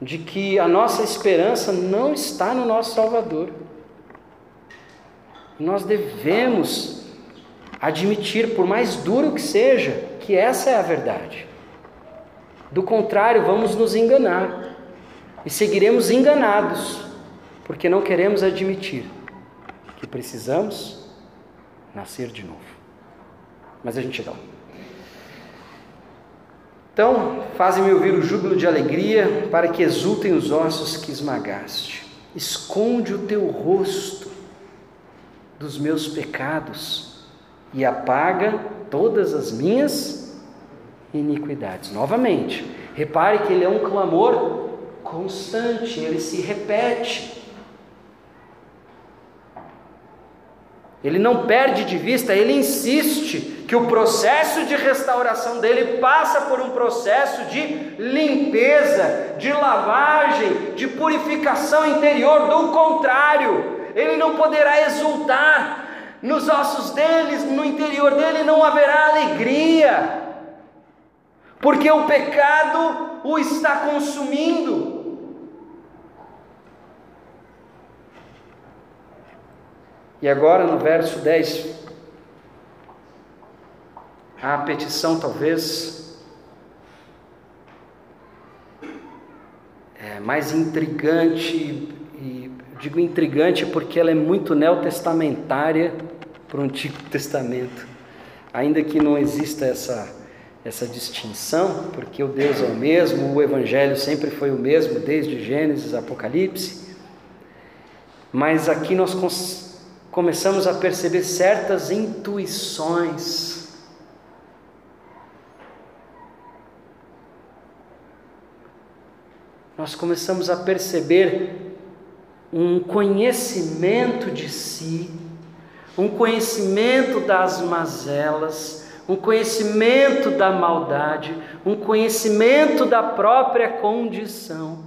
S1: de que a nossa esperança não está no nosso Salvador. Nós devemos admitir, por mais duro que seja, que essa é a verdade. Do contrário, vamos nos enganar e seguiremos enganados, porque não queremos admitir que precisamos nascer de novo. Mas a gente lá. Então, fazem-me ouvir o júbilo de alegria, para que exultem os ossos que esmagaste. Esconde o teu rosto dos meus pecados e apaga todas as minhas iniquidades. Novamente, repare que ele é um clamor constante, ele se repete. Ele não perde de vista, ele insiste que o processo de restauração dele passa por um processo de limpeza, de lavagem, de purificação interior. Do contrário, ele não poderá exultar. Nos ossos deles, no interior dele, não haverá alegria, porque o pecado o está consumindo. E agora no verso 10, a petição talvez é mais intrigante, digo intrigante porque ela é muito neotestamentária para o Antigo Testamento, ainda que não exista essa, essa distinção, porque o Deus é o mesmo, o Evangelho sempre foi o mesmo, desde Gênesis, Apocalipse, mas aqui nós começamos a perceber certas intuições. Nós começamos a perceber um conhecimento de si, um conhecimento das mazelas, um conhecimento da maldade, um conhecimento da própria condição,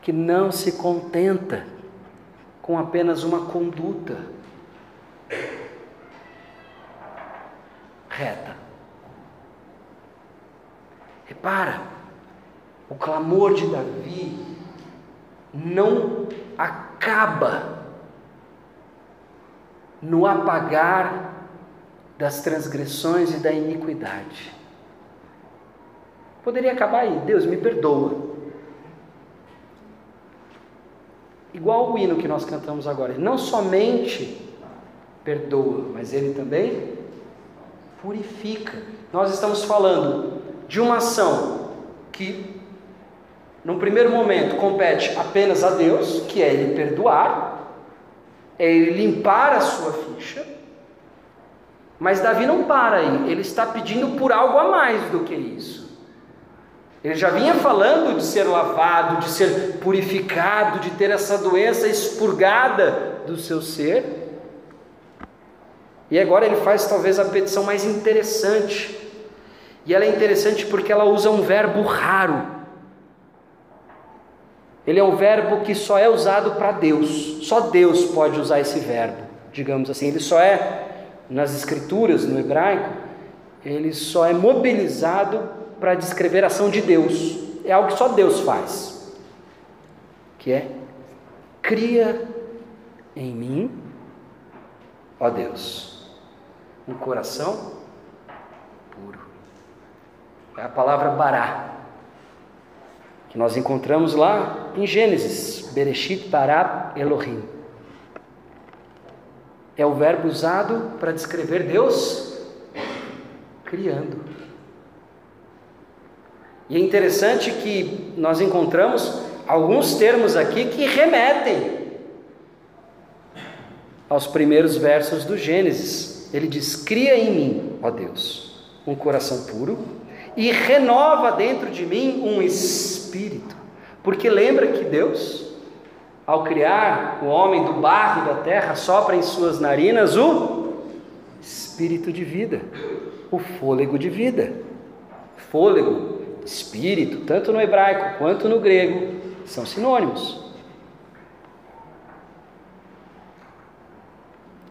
S1: que não se contenta com apenas uma conduta reta. Repara, o clamor de Davi não acaba no apagar das transgressões e da iniquidade. Poderia acabar aí, Deus me perdoa. igual o hino que nós cantamos agora. Ele não somente perdoa, mas ele também purifica. Nós estamos falando de uma ação que, num primeiro momento, compete apenas a Deus, que é ele perdoar, é ele limpar a sua ficha. Mas Davi não para aí, ele está pedindo por algo a mais do que isso. Ele já vinha falando de ser lavado, de ser purificado, de ter essa doença expurgada do seu ser. E agora ele faz talvez a petição mais interessante. E ela é interessante porque ela usa um verbo raro. Ele é um verbo que só é usado para Deus. Só Deus pode usar esse verbo, digamos assim. Ele só é, nas escrituras, no hebraico, ele só é mobilizado para descrever a ação de Deus. É algo que só Deus faz. Que é cria em mim, ó Deus, um coração puro. É a palavra bará, que nós encontramos lá em Gênesis, Bereshit bará Elohim. É o verbo usado para descrever Deus criando. E é interessante que nós encontramos alguns termos aqui que remetem aos primeiros versos do Gênesis. Ele diz: Cria em mim, ó Deus, um coração puro e renova dentro de mim um espírito. Porque lembra que Deus, ao criar o homem do barro da terra, sopra em suas narinas o espírito de vida, o fôlego de vida. Fôlego espírito, tanto no hebraico quanto no grego, são sinônimos.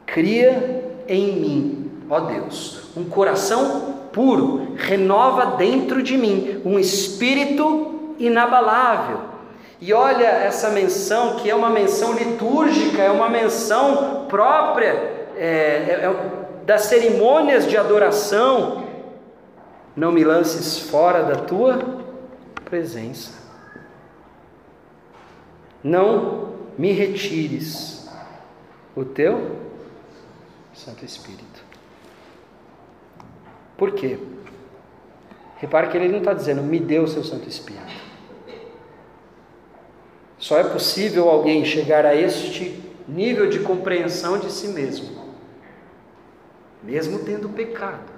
S1: Cria em mim, ó Deus, um coração puro, renova dentro de mim um espírito inabalável. E olha essa menção, que é uma menção litúrgica, é uma menção própria é, é, é, das cerimônias de adoração, não me lances fora da tua presença. Não me retires o teu Santo Espírito. Por quê? Repare que ele não está dizendo, me dê o seu Santo Espírito. Só é possível alguém chegar a este nível de compreensão de si mesmo, mesmo tendo pecado.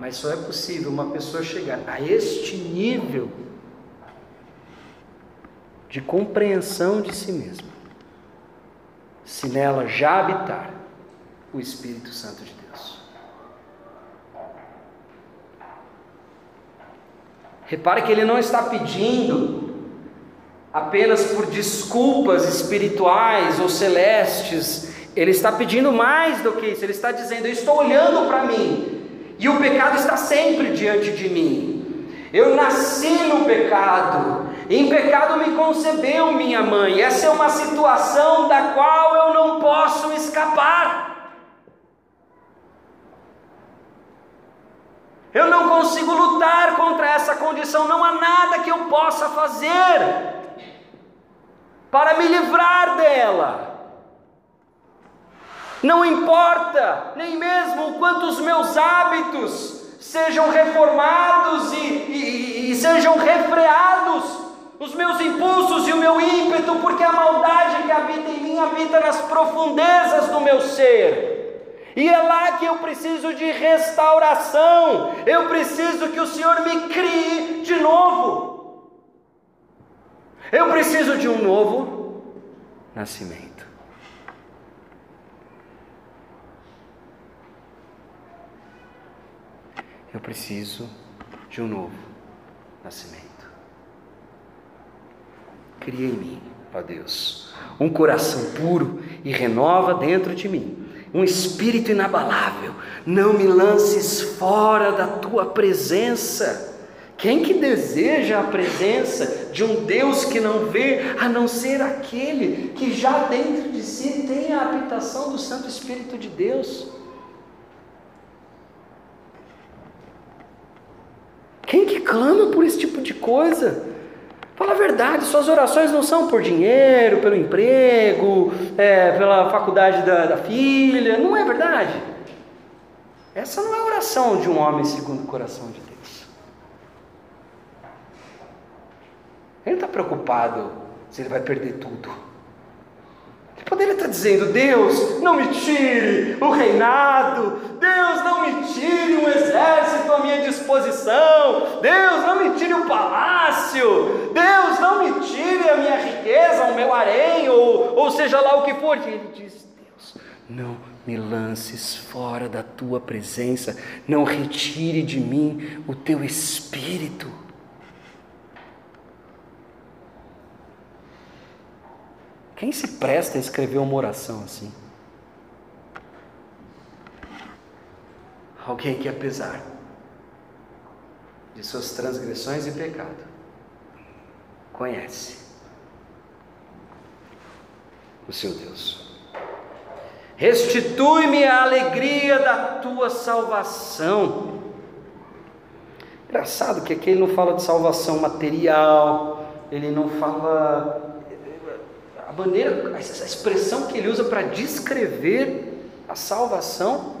S1: Mas só é possível uma pessoa chegar a este nível de compreensão de si mesma, se nela já habitar o Espírito Santo de Deus. Repare que ele não está pedindo apenas por desculpas espirituais ou celestes, ele está pedindo mais do que isso, ele está dizendo: Eu estou olhando para mim, e o pecado está sempre diante de mim. Eu nasci no pecado, em pecado me concebeu minha mãe. Essa é uma situação da qual eu não posso escapar. Eu não consigo lutar contra essa condição, não há nada que eu possa fazer para me livrar dela. Não importa nem mesmo quanto os meus hábitos sejam reformados e, e, e, sejam refreados, os meus impulsos e o meu ímpeto, porque a maldade que habita em mim habita nas profundezas do meu ser. E é lá que eu preciso de restauração, eu preciso que o Senhor me crie de novo. Eu preciso de um novo nascimento. Eu preciso de um novo nascimento. Cria em mim, ó Deus, um coração puro e renova dentro de mim um espírito inabalável. Não me lances fora da tua presença. Quem que deseja a presença de um Deus que não vê, a não ser aquele que já dentro de si tem a habitação do Santo Espírito de Deus? Quem que clama por esse tipo de coisa? Fala a verdade, suas orações não são por dinheiro, pelo emprego, é, pela faculdade da, da filha, não é verdade? Essa não é a oração de um homem segundo o coração de Deus. Ele está preocupado se ele vai perder tudo. Poderia estar dizendo: Deus, não me tire o reinado, Deus, não me tire um exército à minha disposição, Deus, não me tire o palácio, Deus, não me tire a minha riqueza, o meu harém, ou, ou seja lá o que for. E ele diz: Deus, não me lances fora da tua presença, não retire de mim o teu espírito. Quem se presta a escrever uma oração assim? Alguém que, apesar de suas transgressões e pecado, conhece o seu Deus. Restitui-me a alegria da tua salvação. Engraçado que aqui ele não fala de salvação material, ele não fala maneira, essa expressão que ele usa para descrever a salvação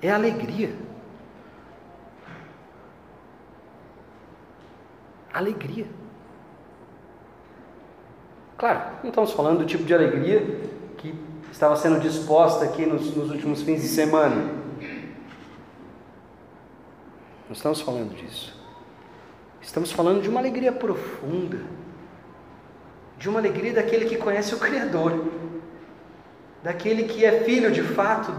S1: é alegria. Alegria. Claro, não estamos falando do tipo de alegria que estava sendo disposta aqui nos, nos últimos fins de semana. Não estamos falando disso. Estamos falando de uma alegria profunda de uma alegria daquele que conhece o Criador, daquele que é filho de fato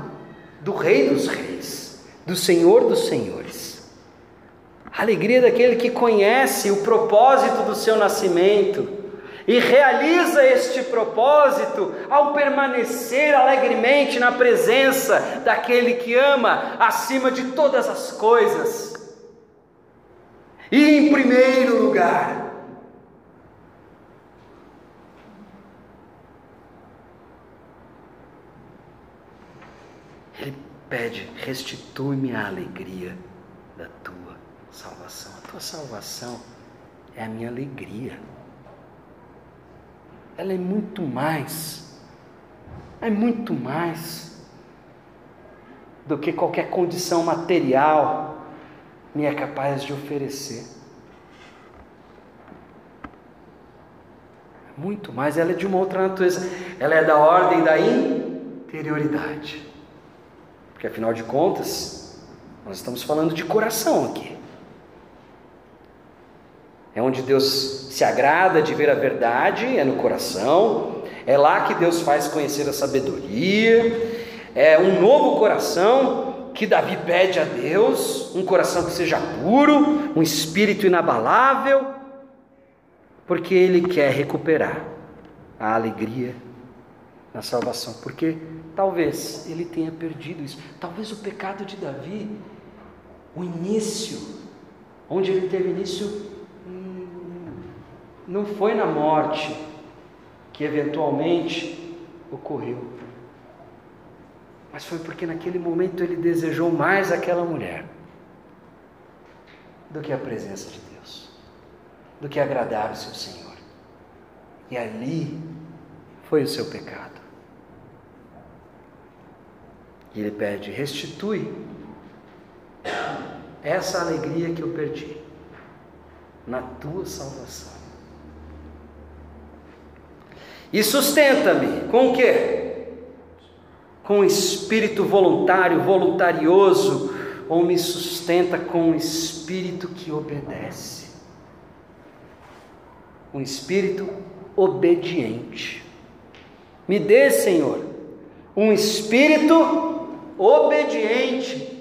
S1: do Rei dos Reis, do Senhor dos Senhores. A alegria daquele que conhece o propósito do seu nascimento e realiza este propósito ao permanecer alegremente na presença daquele que ama acima de todas as coisas. E em primeiro lugar, pede: restitui-me a alegria da tua salvação. A tua salvação é a minha alegria. Ela é muito mais, é muito mais do que qualquer condição material me é capaz de oferecer. Muito mais, ela é de uma outra natureza. Ela é da ordem da interioridade. Porque afinal de contas, nós estamos falando de coração aqui. É onde Deus se agrada de ver a verdade, é no coração. É lá que Deus faz conhecer a sabedoria. É um novo coração que Davi pede a Deus, um coração que seja puro, um espírito inabalável, porque ele quer recuperar a alegria na salvação, porque talvez ele tenha perdido isso. Talvez o pecado de Davi, o início, onde ele teve início não foi na morte que eventualmente ocorreu, mas foi porque naquele momento ele desejou mais aquela mulher do que a presença de Deus, do que agradar o seu Senhor. E ali foi o seu pecado. E ele pede: restitui essa alegria que eu perdi na tua salvação. E sustenta-me com o quê? Com espírito voluntário, voluntarioso, ou me sustenta com um espírito que obedece. Um espírito obediente. Me dê, Senhor, um espírito obediente.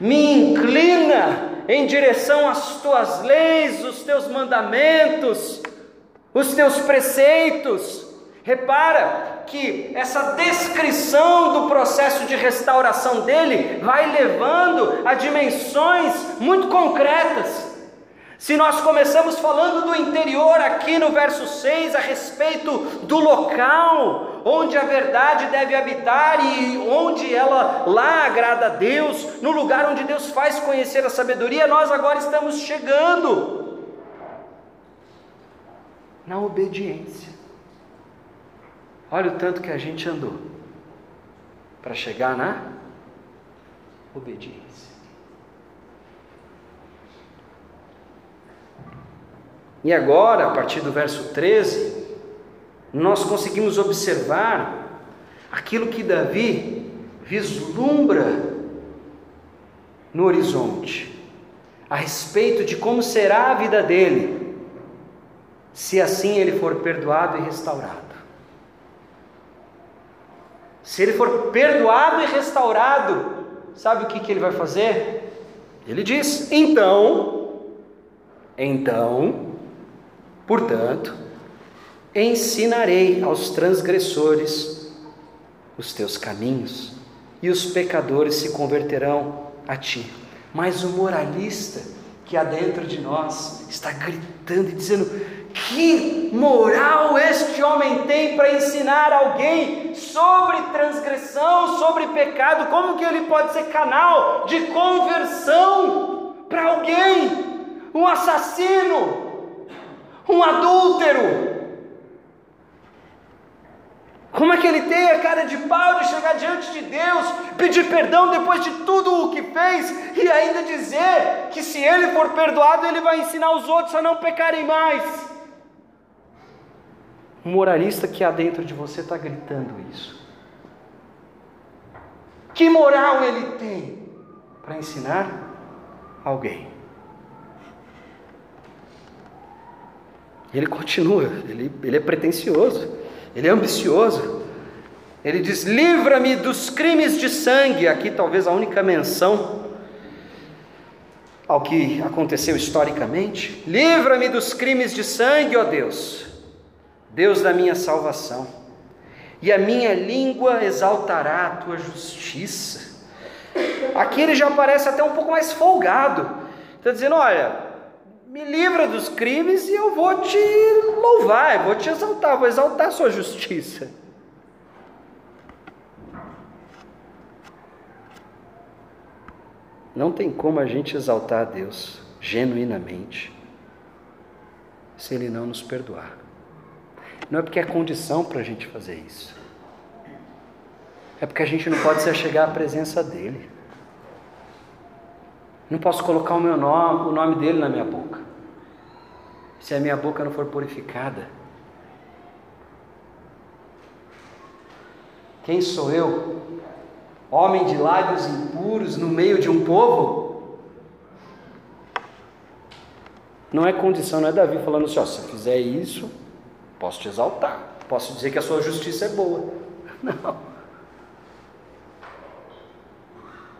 S1: Me inclina em direção às tuas leis, os teus mandamentos os teus preceitos. Repara que essa descrição do processo de restauração dele vai levando a dimensões muito concretas. Se nós começamos falando do interior aqui no verso 6, a respeito do local onde a verdade deve habitar e onde ela lá agrada a Deus, no lugar onde Deus faz conhecer a sabedoria, nós agora estamos chegando na obediência. Olha o tanto que a gente andou para chegar na obediência. E agora, a partir do verso 13, nós conseguimos observar aquilo que Davi vislumbra no horizonte, a respeito de como será a vida dele se assim ele for perdoado e restaurado. Se ele for perdoado e restaurado, sabe o que, que ele vai fazer? Ele diz: então, então, portanto, ensinarei aos transgressores os teus caminhos, e os pecadores se converterão a ti. Mas o moralista que há dentro de nós está gritando e dizendo: que moral este homem tem para ensinar alguém sobre transgressão, sobre pecado? Como que ele pode ser canal de conversão para alguém? Um assassino, um adúltero. Como é que ele tem a cara de pau de chegar diante de Deus, pedir perdão depois de tudo o que fez e ainda dizer que se ele for perdoado, ele vai ensinar os outros a não pecarem mais? Um moralista que há dentro de você está gritando isso. Que moral ele tem para ensinar alguém? Ele continua, ele, ele é pretensioso, ele é ambicioso. Ele diz: livra-me dos crimes de sangue. Aqui, talvez a única menção ao que aconteceu historicamente. Livra-me dos crimes de sangue, ó Deus. Deus da minha salvação, e a minha língua exaltará a tua justiça. Aqui ele já parece até um pouco mais folgado, está dizendo: olha, me livra dos crimes e eu vou te louvar, eu vou te exaltar, vou exaltar a sua justiça. Não tem como a gente exaltar a Deus genuinamente se Ele não nos perdoar. Não é porque é condição para a gente fazer isso. É porque a gente não pode se achegar à presença dele. Não posso colocar o meu nome, o nome dele na minha boca. se a minha boca não for purificada? Quem sou eu? Homem de lábios impuros no meio de um povo? Não é condição, não é Davi falando assim: ó, se fizer isso, posso te exaltar, posso dizer que a sua justiça é boa. [laughs] Não.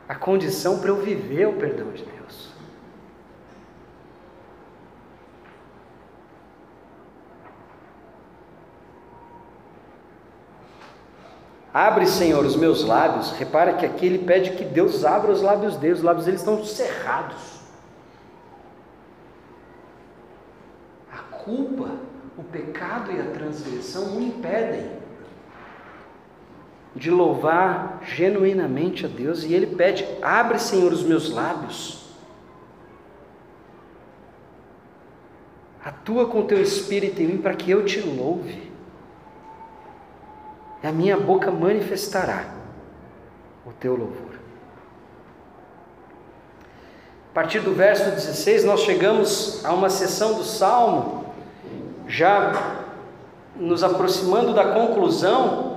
S1: A condição para eu viver o perdão de Deus. Abre, Senhor, os meus lábios. Repara que aqui ele pede que Deus abra os lábios dele. Os lábios dele estão cerrados. A culpa, o pecado e a transgressão o impedem de louvar genuinamente a Deus. E ele pede: abre, Senhor, os meus lábios. Atua com o teu espírito em mim para que eu te louve e a minha boca manifestará o teu louvor. A partir do verso 16, nós chegamos a uma sessão do salmo, já nos aproximando da conclusão,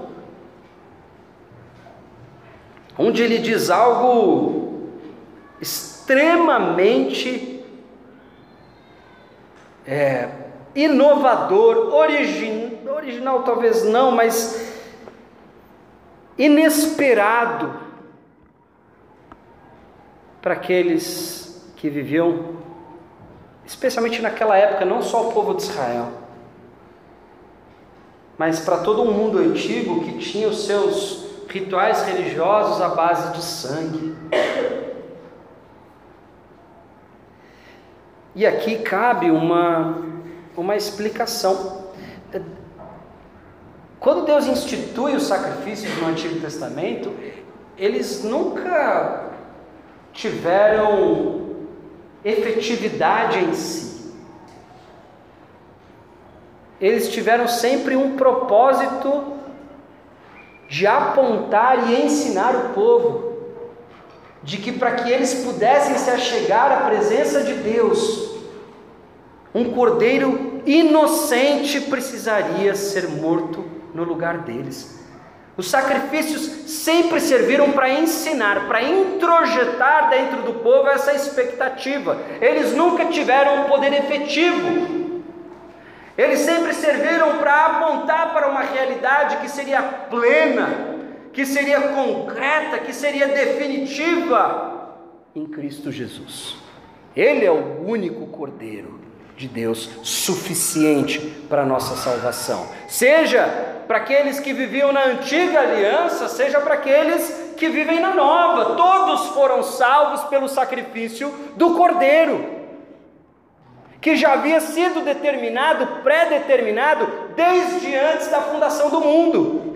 S1: onde ele diz algo extremamente é, inovador, origin, original talvez não, mas inesperado para aqueles que viviam, especialmente naquela época, não só o povo de Israel, mas para todo o mundo antigo que tinha os seus rituais religiosos à base de sangue. E aqui cabe uma, uma explicação. Quando Deus institui os sacrifícios no Antigo Testamento, eles nunca tiveram efetividade em si. Eles tiveram sempre um propósito de apontar e ensinar o povo, de que para que eles pudessem se achegar à presença de Deus, um cordeiro inocente precisaria ser morto no lugar deles. Os sacrifícios sempre serviram para ensinar, para introjetar dentro do povo essa expectativa. Eles nunca tiveram um poder efetivo. Eles sempre serviram para apontar para uma realidade que seria plena, que seria concreta, que seria definitiva em Cristo Jesus. Ele é o único Cordeiro de Deus suficiente para a nossa salvação. Seja para aqueles que viviam na antiga aliança, seja para aqueles que vivem na nova. Todos foram salvos pelo sacrifício do Cordeiro, que já havia sido determinado, pré-determinado, desde antes da fundação do mundo.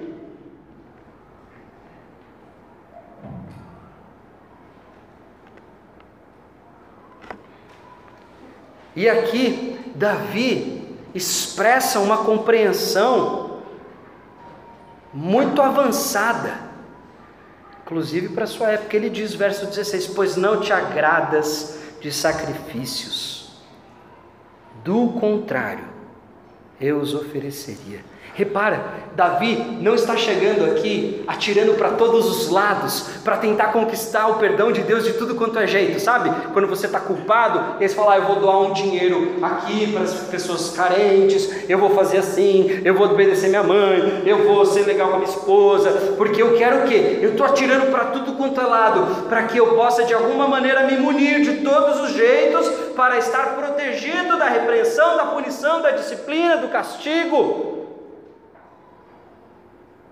S1: E aqui, Davi expressa uma compreensão muito avançada, inclusive para a sua época. Ele diz, verso 16: Pois não te agradas de sacrifícios, do contrário, eu os ofereceria. Repara, Davi não está chegando aqui atirando para todos os lados para tentar conquistar o perdão de Deus de tudo quanto é jeito, sabe? Quando você está culpado, eles falam: ah, eu vou doar um dinheiro aqui para as pessoas carentes, eu vou fazer assim, eu vou obedecer minha mãe, eu vou ser legal com a minha esposa, porque eu quero o quê? Eu estou atirando para tudo quanto é lado, para que eu possa de alguma maneira me munir de todos os jeitos para estar protegido da repreensão, da punição, da disciplina, do castigo.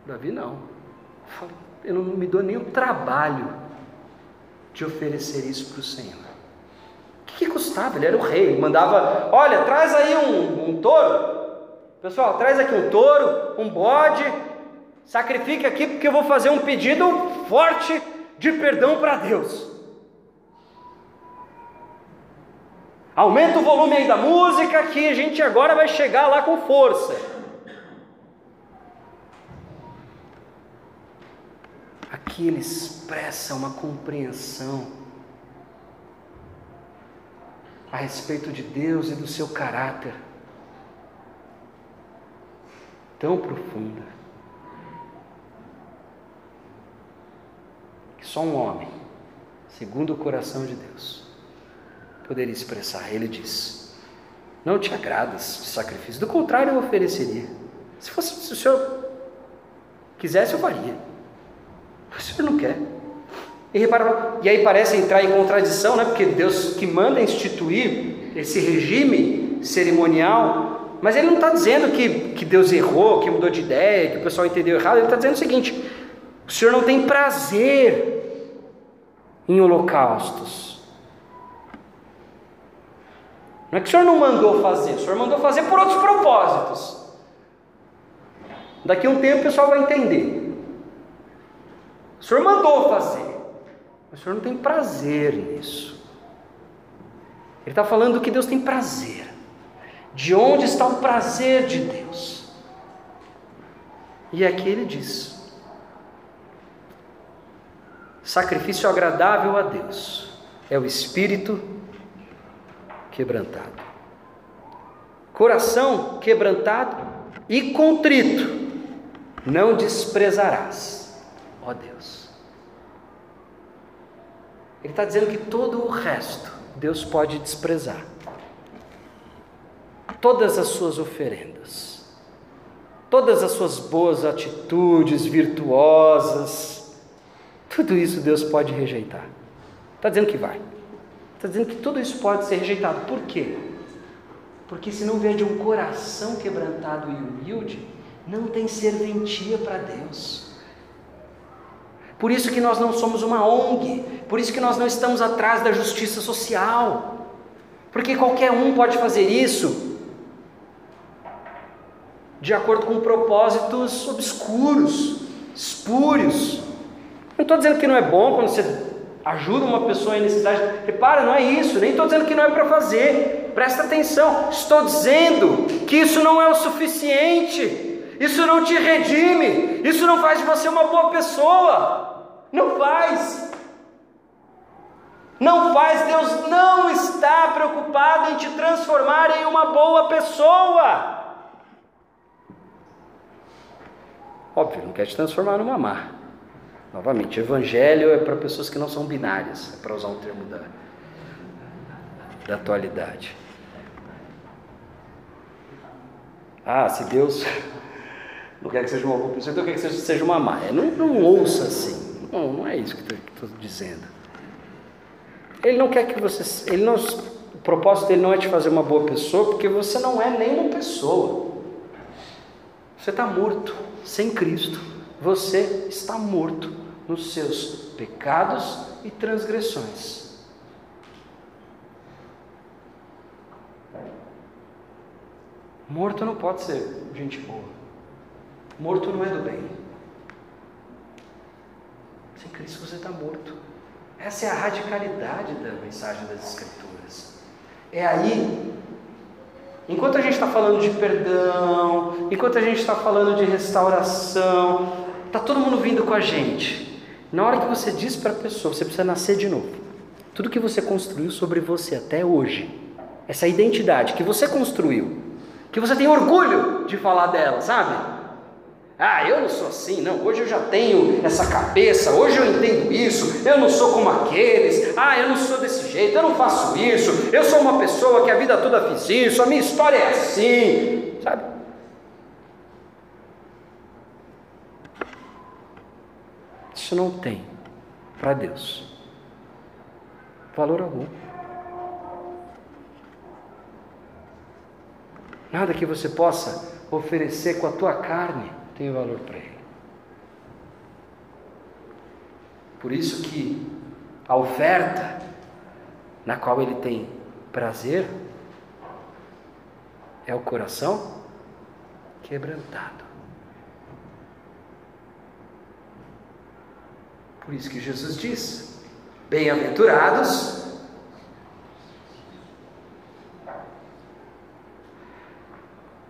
S1: Davi não. Eu não me dou nem o trabalho de oferecer isso para o Senhor. O que, que, custava? Ele era o rei, ele mandava: olha, traz aí um, um touro. Pessoal, traz aqui um touro, um bode, sacrifique aqui, porque eu vou fazer um pedido forte de perdão para Deus. Aumenta o volume aí da música, que a gente agora vai chegar lá com força. Aqui ele expressa uma compreensão a respeito de Deus e do seu caráter. tão profunda, que só um homem, segundo o coração de Deus, poderia expressar. Ele diz: Não te agradas de sacrifício, do contrário, eu ofereceria. Se fosse se o senhor quisesse, eu faria. Mas o senhor não quer. E, repara, e aí parece entrar em contradição, né? porque Deus que manda instituir esse regime cerimonial, mas ele não está dizendo que, que Deus errou, que mudou de ideia, que o pessoal entendeu errado, ele está dizendo o seguinte: o Senhor não tem prazer em holocaustos. Não é que o Senhor não mandou fazer, o Senhor mandou fazer por outros propósitos. Daqui a um tempo o pessoal vai entender. O Senhor mandou fazer. O Senhor não tem prazer nisso. Ele está falando que Deus tem prazer. De onde está o prazer de Deus? E aqui ele diz: sacrifício agradável a Deus é o espírito quebrantado. Coração quebrantado e contrito não desprezarás, ó Deus. Ele está dizendo que todo o resto Deus pode desprezar. Todas as suas oferendas, todas as suas boas atitudes virtuosas, tudo isso Deus pode rejeitar. Está dizendo que vai. Está dizendo que tudo isso pode ser rejeitado. Por quê? Porque se não vier de um coração quebrantado e humilde, não tem serventia para Deus. Por isso que nós não somos uma ONG, por isso que nós não estamos atrás da justiça social, porque qualquer um pode fazer isso de acordo com propósitos obscuros, espúrios. Não estou dizendo que não é bom quando você ajuda uma pessoa em necessidade. Repara, não é isso, nem estou dizendo que não é para fazer. Presta atenção, estou dizendo que isso não é o suficiente. Isso não te redime, isso não faz de você uma boa pessoa. Não faz. Não faz, Deus não está preocupado em te transformar em uma boa pessoa. Óbvio, não quer te transformar numa má. Novamente, evangelho é para pessoas que não são binárias, é para usar um termo da, da atualidade. Ah, se Deus [laughs] não quer que seja uma boa pessoa, então quer que seja uma má. Não, não ouça assim. Não, não é isso que estou dizendo. Ele não quer que você. Ele não, o propósito dele não é te fazer uma boa pessoa, porque você não é nem uma pessoa. Você está morto sem Cristo. Você está morto nos seus pecados e transgressões. Morto não pode ser gente boa. Morto não é do bem. Sem Cristo você está morto. Essa é a radicalidade da mensagem das Escrituras. É aí, enquanto a gente está falando de perdão, enquanto a gente está falando de restauração, está todo mundo vindo com a gente. Na hora que você diz para a pessoa, você precisa nascer de novo. Tudo que você construiu sobre você até hoje, essa identidade que você construiu, que você tem orgulho de falar dela, sabe? Ah, eu não sou assim, não. Hoje eu já tenho essa cabeça, hoje eu entendo isso. Eu não sou como aqueles. Ah, eu não sou desse jeito, eu não faço isso. Eu sou uma pessoa que a vida toda fiz isso, a minha história é assim, sabe? Isso não tem para Deus valor algum. Nada que você possa oferecer com a tua carne tem valor para ele. Por isso que a oferta na qual ele tem prazer é o coração quebrantado. Por isso que Jesus diz: Bem-aventurados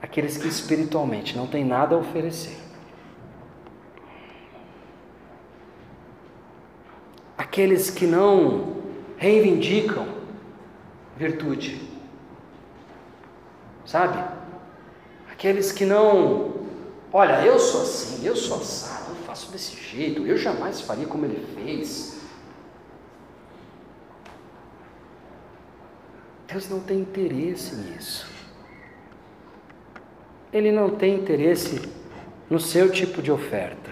S1: aqueles que espiritualmente não têm nada a oferecer. Aqueles que não reivindicam virtude. Sabe? Aqueles que não Olha, eu sou assim, eu sou assado, faço desse jeito, eu jamais faria como ele fez. Deus não tem interesse nisso. Ele não tem interesse no seu tipo de oferta.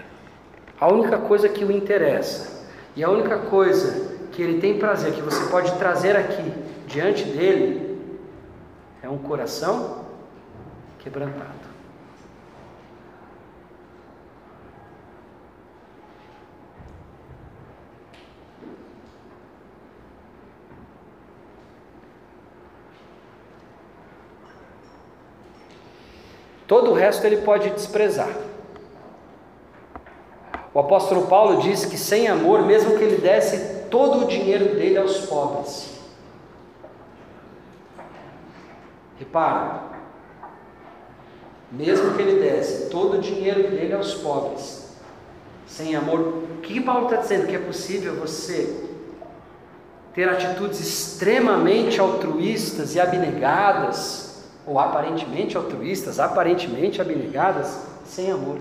S1: A única coisa que o interessa e a única coisa que ele tem prazer, que você pode trazer aqui diante dele, é um coração quebrantado. Todo o resto ele pode desprezar. O apóstolo Paulo diz que sem amor, mesmo que ele desse todo o dinheiro dele aos pobres. Repara, mesmo que ele desse todo o dinheiro dele aos pobres, sem amor, o que Paulo está dizendo? Que é possível você ter atitudes extremamente altruístas e abnegadas ou aparentemente altruístas, aparentemente abnegadas, sem amor.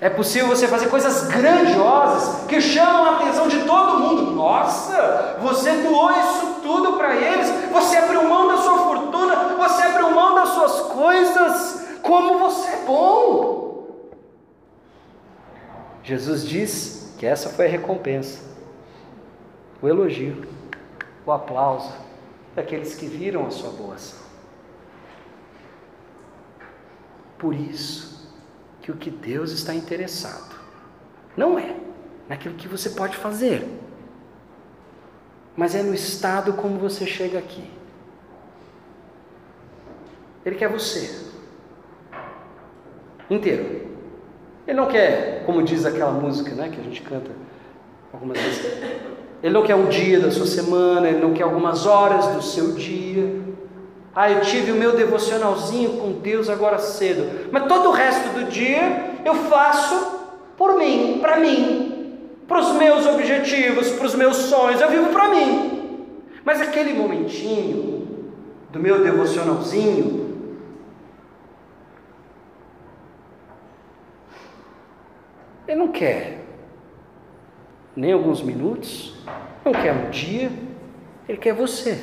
S1: É possível você fazer coisas grandiosas que chamam a atenção de todo mundo. Nossa, você doou isso tudo para eles, você abriu mão da sua fortuna, você abriu mão das suas coisas. Como você é bom! Jesus diz que essa foi a recompensa, o elogio o aplauso daqueles que viram a sua boa ação. Por isso que o que Deus está interessado não é naquilo que você pode fazer, mas é no estado como você chega aqui. Ele quer você inteiro. Ele não quer, como diz aquela música, né, que a gente canta algumas vezes, ele não quer um dia da sua semana, ele não quer algumas horas do seu dia. Ah, eu tive o meu devocionalzinho com Deus agora cedo, mas todo o resto do dia eu faço por mim, para mim, para os meus objetivos, para os meus sonhos, eu vivo para mim. Mas aquele momentinho do meu devocionalzinho, ele não quer nem alguns minutos, não quer um dia, ele quer você.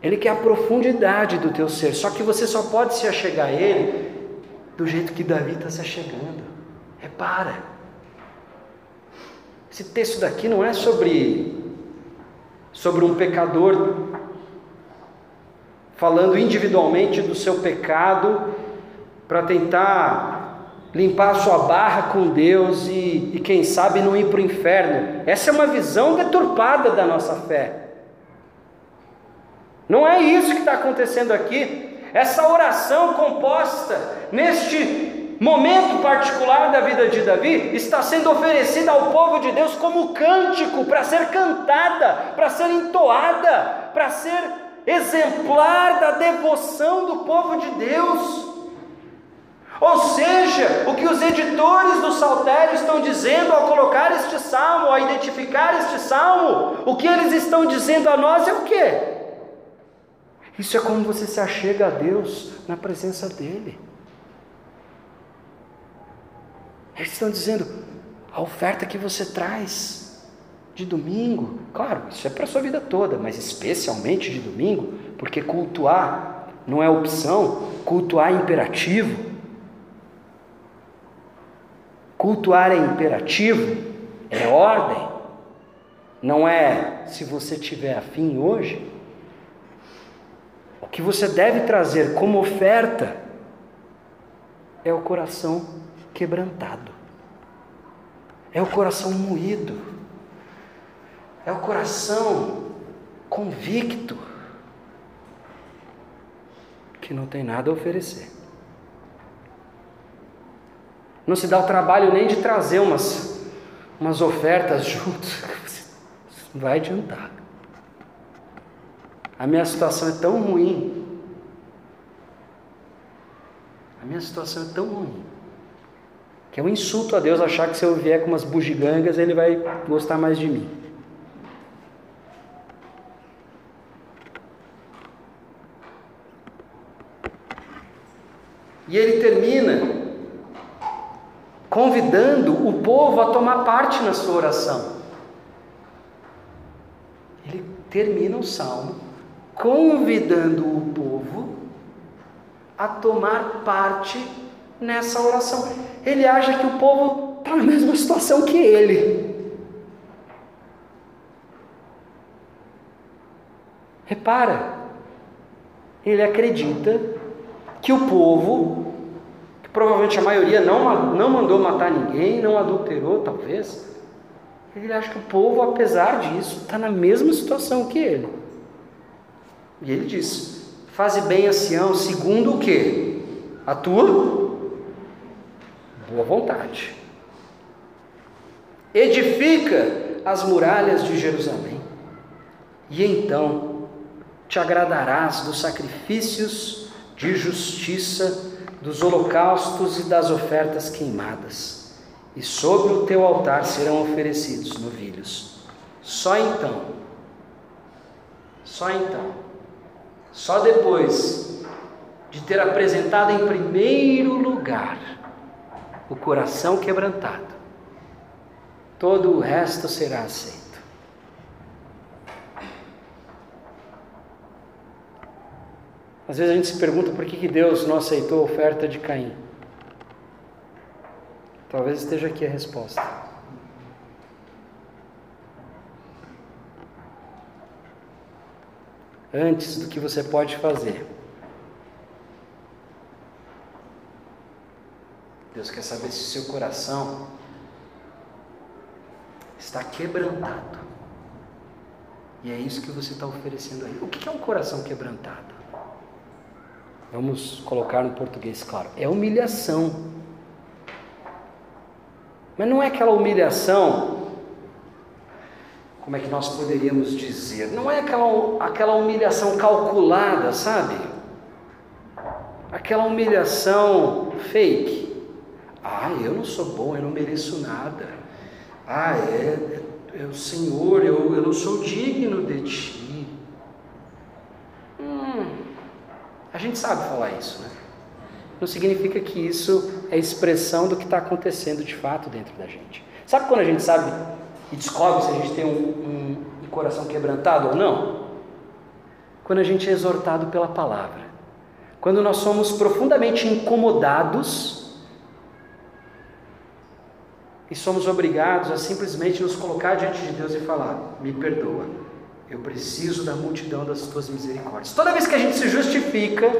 S1: Ele quer a profundidade do teu ser, só que você só pode se achegar a ele do jeito que Davi está se achegando. Repara. Esse texto daqui não é sobre sobre um pecador falando individualmente do seu pecado para tentar limpar a sua barra com Deus e, e quem sabe não ir para o inferno. Essa é uma visão deturpada da nossa fé. Não é isso que está acontecendo aqui. Essa oração composta neste momento particular da vida de Davi está sendo oferecida ao povo de Deus como cântico para ser cantada, para ser entoada, para ser exemplar da devoção do povo de Deus. Ou seja, o que os editores do Saltério estão dizendo ao colocar este salmo, ao identificar este salmo, o que eles estão dizendo a nós é o quê? Isso é como você se achega a Deus na presença dEle. Eles estão dizendo, a oferta que você traz de domingo, claro, isso é para a sua vida toda, mas especialmente de domingo, porque cultuar não é opção, cultuar é imperativo. Cultuar é imperativo, é ordem, não é se você tiver afim hoje. O que você deve trazer como oferta é o coração quebrantado, é o coração moído, é o coração convicto, que não tem nada a oferecer não se dá o trabalho nem de trazer umas, umas ofertas junto, [laughs] não vai adiantar. A minha situação é tão ruim. A minha situação é tão ruim. Que é um insulto a Deus achar que se eu vier com umas bugigangas, Ele vai gostar mais de mim. E ele termina convidando o povo a tomar parte na sua oração. Ele termina o salmo convidando o povo a tomar parte nessa oração. Ele acha que o povo está na mesma situação que ele. Repara, ele acredita que o povo, que provavelmente a maioria não, não mandou matar ninguém, não adulterou, talvez, ele acha que o povo, apesar disso, está na mesma situação que ele. E ele diz: Faze bem a Sião, segundo o que? A tua boa vontade. Edifica as muralhas de Jerusalém, e então te agradarás dos sacrifícios de justiça, dos holocaustos e das ofertas queimadas, e sobre o teu altar serão oferecidos novilhos. Só então, só então, só depois de ter apresentado em primeiro lugar o coração quebrantado, todo o resto será aceito. Às vezes a gente se pergunta por que, que Deus não aceitou a oferta de Caim. Talvez esteja aqui a resposta. Antes do que você pode fazer, Deus quer saber se o seu coração está quebrantado. E é isso que você está oferecendo aí. O que é um coração quebrantado? Vamos colocar no português, claro. É humilhação. Mas não é aquela humilhação, como é que nós poderíamos dizer? Não é aquela, aquela humilhação calculada, sabe? Aquela humilhação fake. Ah, eu não sou bom, eu não mereço nada. Ah, é, é, é o Senhor, eu, eu não sou digno de ti. A gente sabe falar isso, né? Não significa que isso é expressão do que está acontecendo de fato dentro da gente. Sabe quando a gente sabe e descobre se a gente tem um, um, um coração quebrantado ou não? Quando a gente é exortado pela palavra. Quando nós somos profundamente incomodados e somos obrigados a simplesmente nos colocar diante de Deus e falar: Me perdoa, eu preciso da multidão das tuas misericórdias. Toda vez que a gente se justifica,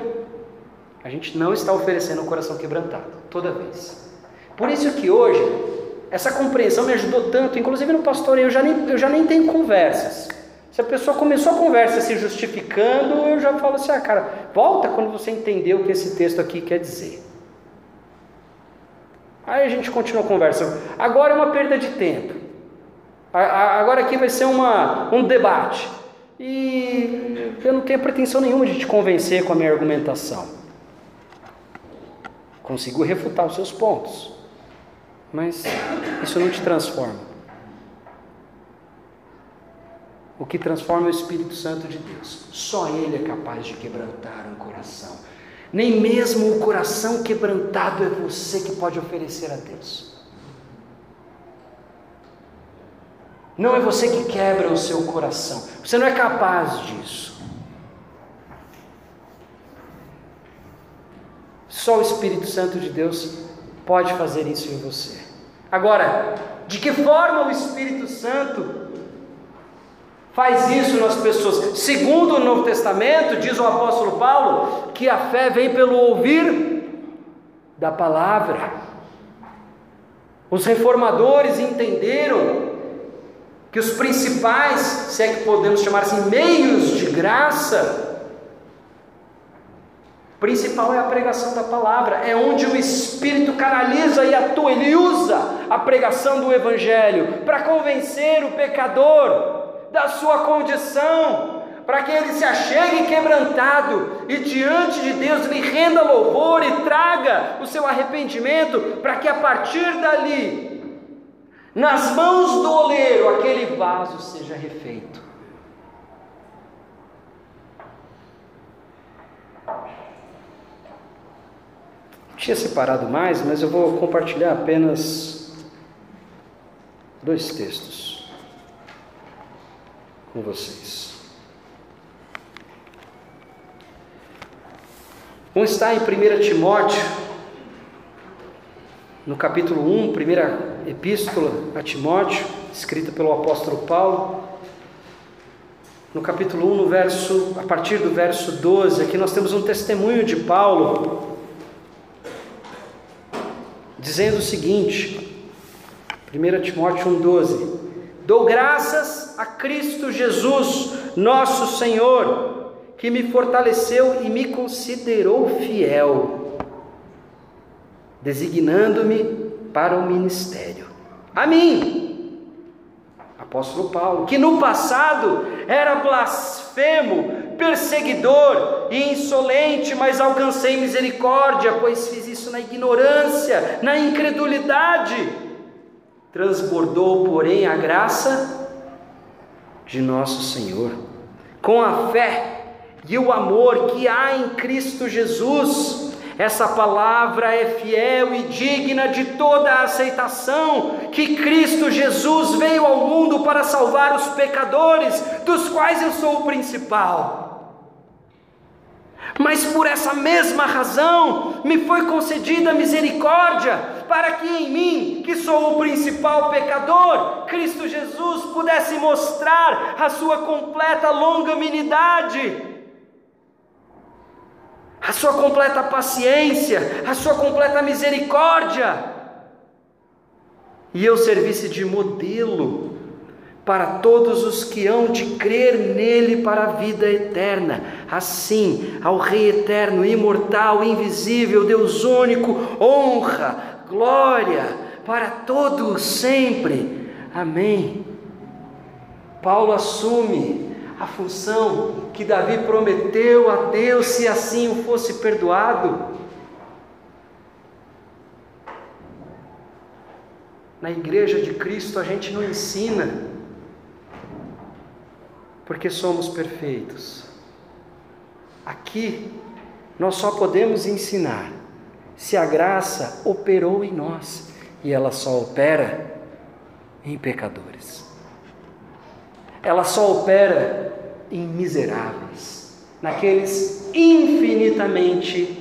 S1: a gente não está oferecendo um coração quebrantado. Toda vez. Por isso que hoje, essa compreensão me ajudou tanto, inclusive no pastoreio, eu já nem, eu já nem tenho conversas. Se a pessoa começou a conversa se justificando, eu já falo assim: ah, cara, volta quando você entender o que esse texto aqui quer dizer. Aí a gente continua a conversa. Agora é uma perda de tempo. Agora aqui vai ser uma, um debate. E eu não tenho pretensão nenhuma de te convencer com a minha argumentação. Consigo refutar os seus pontos. Mas isso não te transforma. O que transforma é o Espírito Santo de Deus. Só Ele é capaz de quebrantar um coração. Nem mesmo o coração quebrantado é você que pode oferecer a Deus. Não é você que quebra o seu coração. Você não é capaz disso. Só o Espírito Santo de Deus pode fazer isso em você. Agora, de que forma o Espírito Santo faz isso nas pessoas? Segundo o Novo Testamento, diz o apóstolo Paulo, que a fé vem pelo ouvir da palavra. Os reformadores entenderam que os principais, se é que podemos chamar assim, meios de graça, principal é a pregação da palavra, é onde o Espírito canaliza e atua, ele usa a pregação do Evangelho para convencer o pecador da sua condição, para que ele se achegue quebrantado e diante de Deus lhe renda louvor e traga o seu arrependimento, para que a partir dali nas mãos do oleiro aquele vaso seja refeito. Tinha separado mais, mas eu vou compartilhar apenas dois textos com vocês. Um está em 1 Timóteo, no capítulo 1, primeira epístola a Timóteo, escrita pelo apóstolo Paulo. No capítulo 1, no verso, a partir do verso 12, aqui nós temos um testemunho de Paulo dizendo o seguinte, 1 Timóteo 1,12: Dou graças a Cristo Jesus, nosso Senhor, que me fortaleceu e me considerou fiel, designando-me para o ministério. A mim, apóstolo Paulo, que no passado era blasfemo, perseguidor e insolente, mas alcancei misericórdia, pois fiz isso na ignorância, na incredulidade. Transbordou, porém, a graça de nosso Senhor, com a fé e o amor que há em Cristo Jesus. Essa palavra é fiel e digna de toda a aceitação, que Cristo Jesus veio ao mundo para salvar os pecadores, dos quais eu sou o principal. Mas por essa mesma razão me foi concedida misericórdia, para que em mim, que sou o principal pecador, Cristo Jesus pudesse mostrar a sua completa longanimidade, a sua completa paciência, a sua completa misericórdia, e eu servisse de modelo para todos os que hão de crer nele para a vida eterna. Assim, ao Rei eterno, imortal, invisível, Deus único, honra, glória para todos sempre. Amém. Paulo assume a função que Davi prometeu a Deus se assim o fosse perdoado. Na igreja de Cristo a gente não ensina porque somos perfeitos. Aqui nós só podemos ensinar se a graça operou em nós e ela só opera em pecadores. Ela só opera em miseráveis, naqueles infinitamente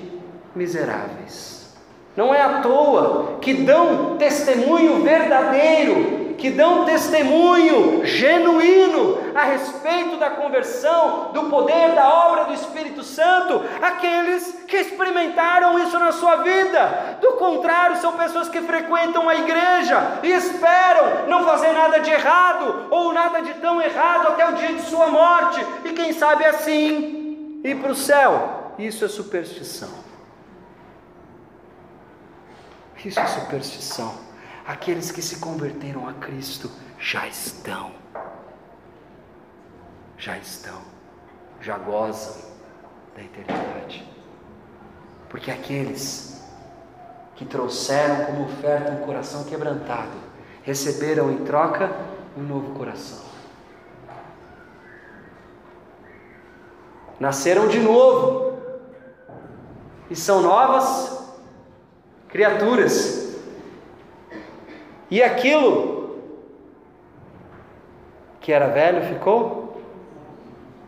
S1: miseráveis. Não é à toa que dão testemunho verdadeiro que dão testemunho genuíno a respeito da conversão, do poder da obra do Espírito Santo, aqueles que experimentaram isso na sua vida. Do contrário, são pessoas que frequentam a igreja e esperam não fazer nada de errado ou nada de tão errado até o dia de sua morte, e quem sabe assim ir para o céu. Isso é superstição. Isso é superstição aqueles que se converteram a Cristo já estão, já estão, já gozam da eternidade. Porque aqueles que trouxeram como oferta um coração quebrantado, receberam em troca um novo coração. Nasceram de novo e são novas criaturas e aquilo que era velho ficou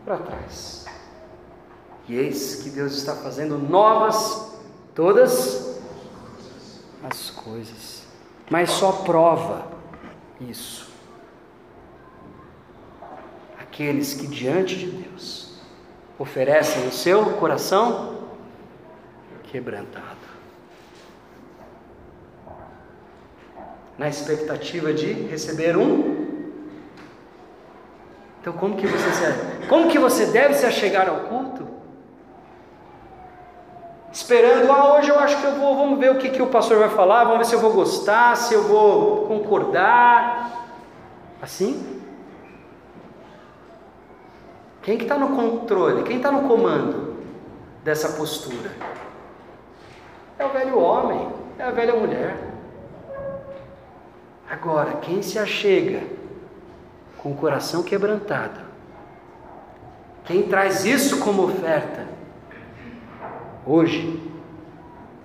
S1: para trás. E eis que Deus está fazendo novas todas as coisas. Mas só prova isso. Aqueles que diante de Deus oferecem o seu coração quebrantado. Na expectativa de receber um. Então como que você se, como que você deve se achegar ao culto? Esperando, ah, hoje eu acho que eu vou, vamos ver o que, que o pastor vai falar, vamos ver se eu vou gostar, se eu vou concordar. Assim? Quem que está no controle? Quem está no comando dessa postura? É o velho homem, é a velha mulher. Agora, quem se achega com o coração quebrantado, quem traz isso como oferta, hoje,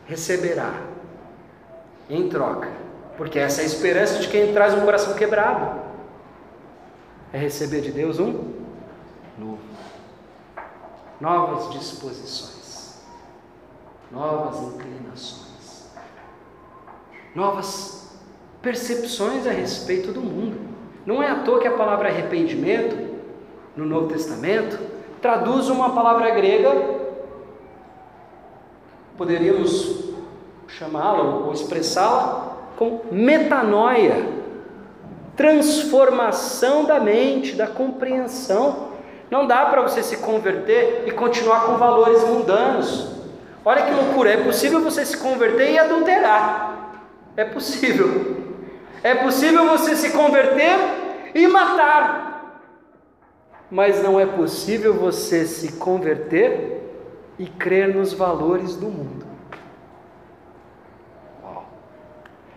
S1: receberá em troca, porque essa é a esperança de quem traz um coração quebrado, é receber de Deus um novo, novas disposições, novas inclinações, novas percepções a respeito do mundo. Não é à toa que a palavra arrependimento no Novo Testamento traduz uma palavra grega, poderíamos chamá-la ou expressá-la com metanoia, transformação da mente, da compreensão. Não dá para você se converter e continuar com valores mundanos. Olha que loucura, é possível você se converter e adulterar. É possível. É possível você se converter e matar. Mas não é possível você se converter e crer nos valores do mundo.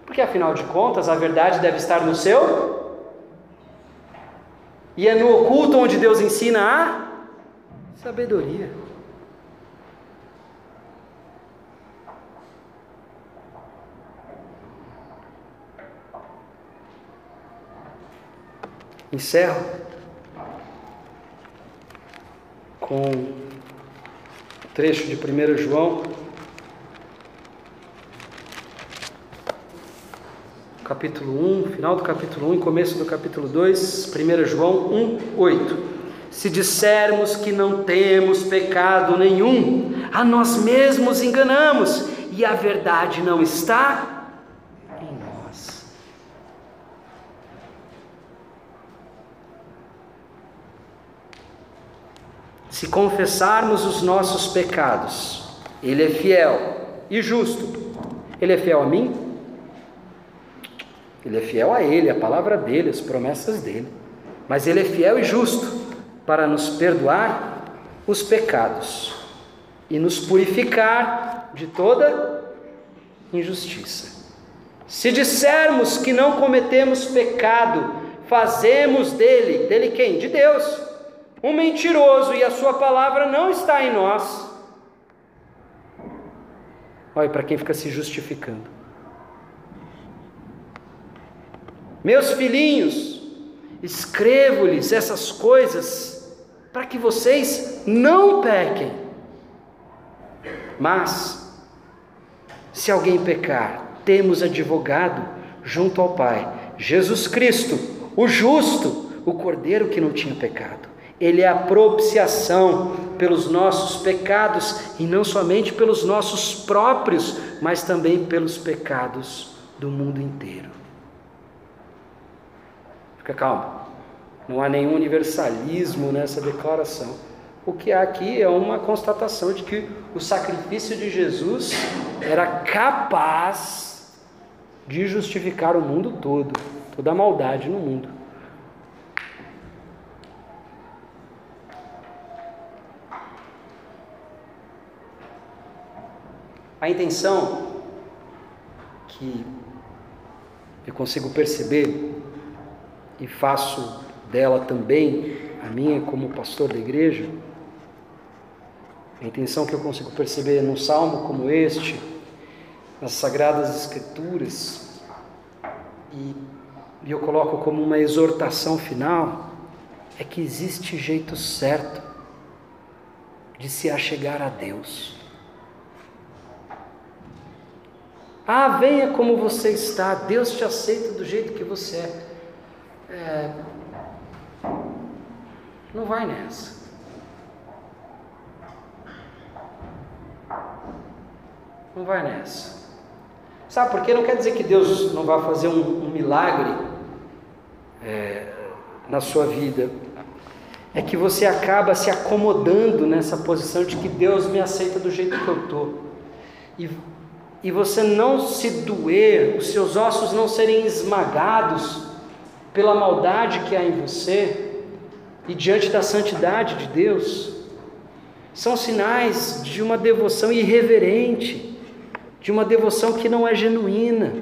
S1: Porque afinal de contas, a verdade deve estar no seu. E é no oculto onde Deus ensina a sabedoria. Encerro com um trecho de 1 João, capítulo 1, final do capítulo 1 e começo do capítulo 2, 1 João 1, 8. Se dissermos que não temos pecado nenhum, a nós mesmos enganamos e a verdade não está Se confessarmos os nossos pecados, Ele é fiel e justo. Ele é fiel a mim? Ele é fiel a Ele, a palavra dele, as promessas dele. Mas Ele é fiel e justo para nos perdoar os pecados e nos purificar de toda injustiça. Se dissermos que não cometemos pecado, fazemos dele, dele quem? De Deus um mentiroso e a sua palavra não está em nós. Olha para quem fica se justificando. Meus filhinhos, escrevo-lhes essas coisas para que vocês não pequem. Mas, se alguém pecar, temos advogado junto ao Pai, Jesus Cristo, o justo, o Cordeiro que não tinha pecado. Ele é a propiciação pelos nossos pecados e não somente pelos nossos próprios, mas também pelos pecados do mundo inteiro. Fica calmo. Não há nenhum universalismo nessa declaração. O que há aqui é uma constatação de que o sacrifício de Jesus era capaz de justificar o mundo todo, toda a maldade no mundo. A intenção que eu consigo perceber e faço dela também a minha como pastor da igreja, a intenção que eu consigo perceber num salmo como este, nas sagradas escrituras, e, eu coloco como uma exortação final, é que existe jeito certo de se achegar a Deus. Ah, venha como você está, Deus te aceita do jeito que você é. é não vai nessa. Não vai nessa. Sabe por quê? Não quer dizer que Deus não vai fazer um, um milagre é, na sua vida. É que você acaba se acomodando nessa posição de que Deus me aceita do jeito que eu estou. E e você não se doer, os seus ossos não serem esmagados pela maldade que há em você e diante da santidade de Deus, são sinais de uma devoção irreverente, de uma devoção que não é genuína,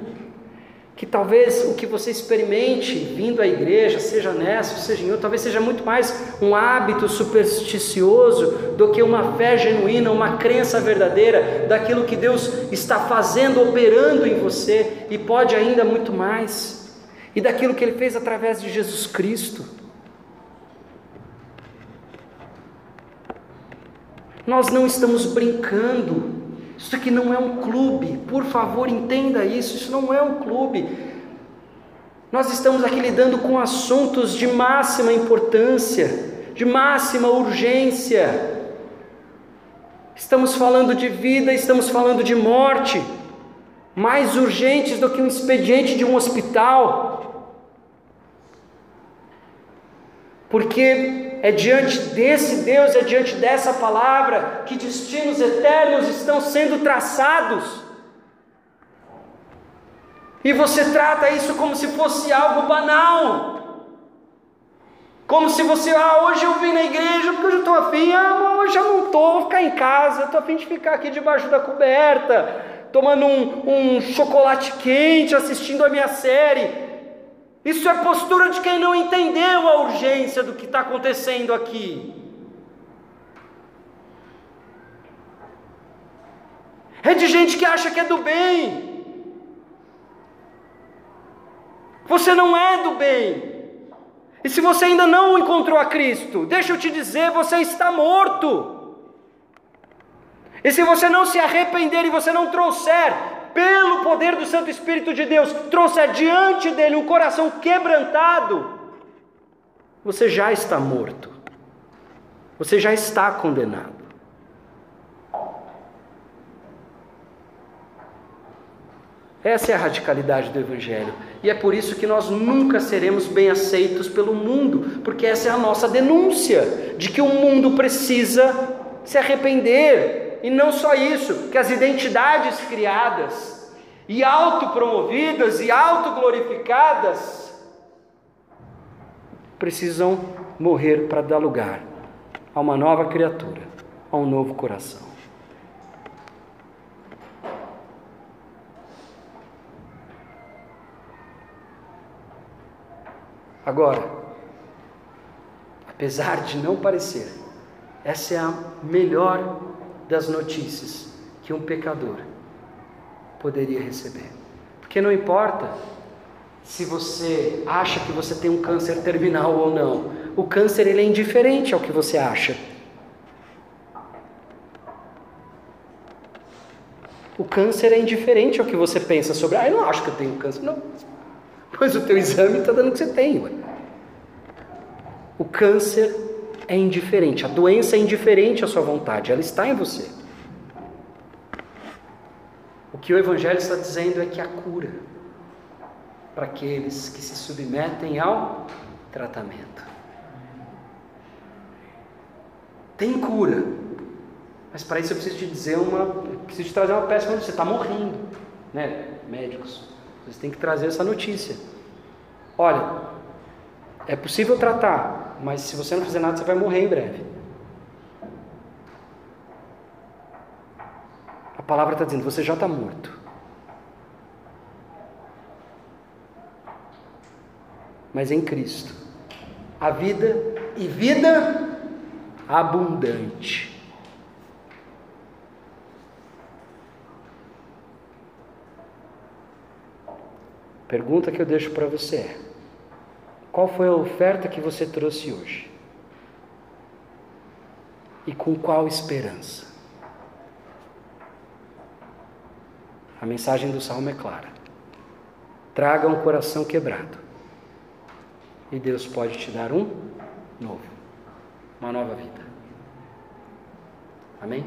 S1: que talvez o que você experimente vindo à igreja, seja nessa, seja em outra, talvez seja muito mais um hábito supersticioso do que uma fé genuína, uma crença verdadeira daquilo que Deus está fazendo, operando em você e pode ainda muito mais, e daquilo que Ele fez através de Jesus Cristo. Nós não estamos brincando isso aqui não é um clube, por favor, entenda isso. Isso não é um clube. Nós estamos aqui lidando com assuntos de máxima importância, de máxima urgência. Estamos falando de vida, estamos falando de morte, mais urgentes do que um expediente de um hospital. Porque é diante desse Deus, é diante dessa palavra que destinos eternos estão sendo traçados. E você trata isso como se fosse algo banal. Como se você, ah, hoje eu vim na igreja porque eu estou afim, ah, hoje eu não estou, vou ficar em casa, estou afim de ficar aqui debaixo da coberta, tomando um, um chocolate quente, assistindo a minha série. Isso é postura de quem não entendeu a urgência do que está acontecendo aqui. É de gente que acha que é do bem. Você não é do bem. E se você ainda não encontrou a Cristo, deixa eu te dizer, você está morto. E se você não se arrepender e você não trouxer pelo poder do Santo Espírito de Deus, trouxe adiante dele um coração quebrantado, você já está morto, você já está condenado. Essa é a radicalidade do Evangelho. E é por isso que nós nunca seremos bem aceitos pelo mundo, porque essa é a nossa denúncia de que o mundo precisa se arrepender, e não só isso, que as identidades criadas e autopromovidas e autoglorificadas precisam morrer para dar lugar a uma nova criatura, a um novo coração. Agora, apesar de não parecer, essa é a melhor das notícias que um pecador poderia receber. Porque não importa se você acha que você tem um câncer terminal ou não. O câncer ele é indiferente ao que você acha. O câncer é indiferente ao que você pensa sobre. Ah, eu não acho que eu tenho câncer. Não. Pois o teu exame está dando que você tem. Ué. O câncer é indiferente, a doença é indiferente à sua vontade, ela está em você. O que o Evangelho está dizendo é que há cura para aqueles que se submetem ao tratamento. Tem cura, mas para isso eu preciso te dizer uma, preciso te trazer uma péssima notícia. Você está morrendo, né? Médicos, vocês têm que trazer essa notícia. Olha, é possível tratar, mas se você não fizer nada, você vai morrer em breve. A palavra está dizendo: você já está morto. Mas em Cristo, a vida e vida abundante. Pergunta que eu deixo para você é: qual foi a oferta que você trouxe hoje? E com qual esperança? A mensagem do salmo é clara. Traga um coração quebrado. E Deus pode te dar um novo, uma nova vida. Amém?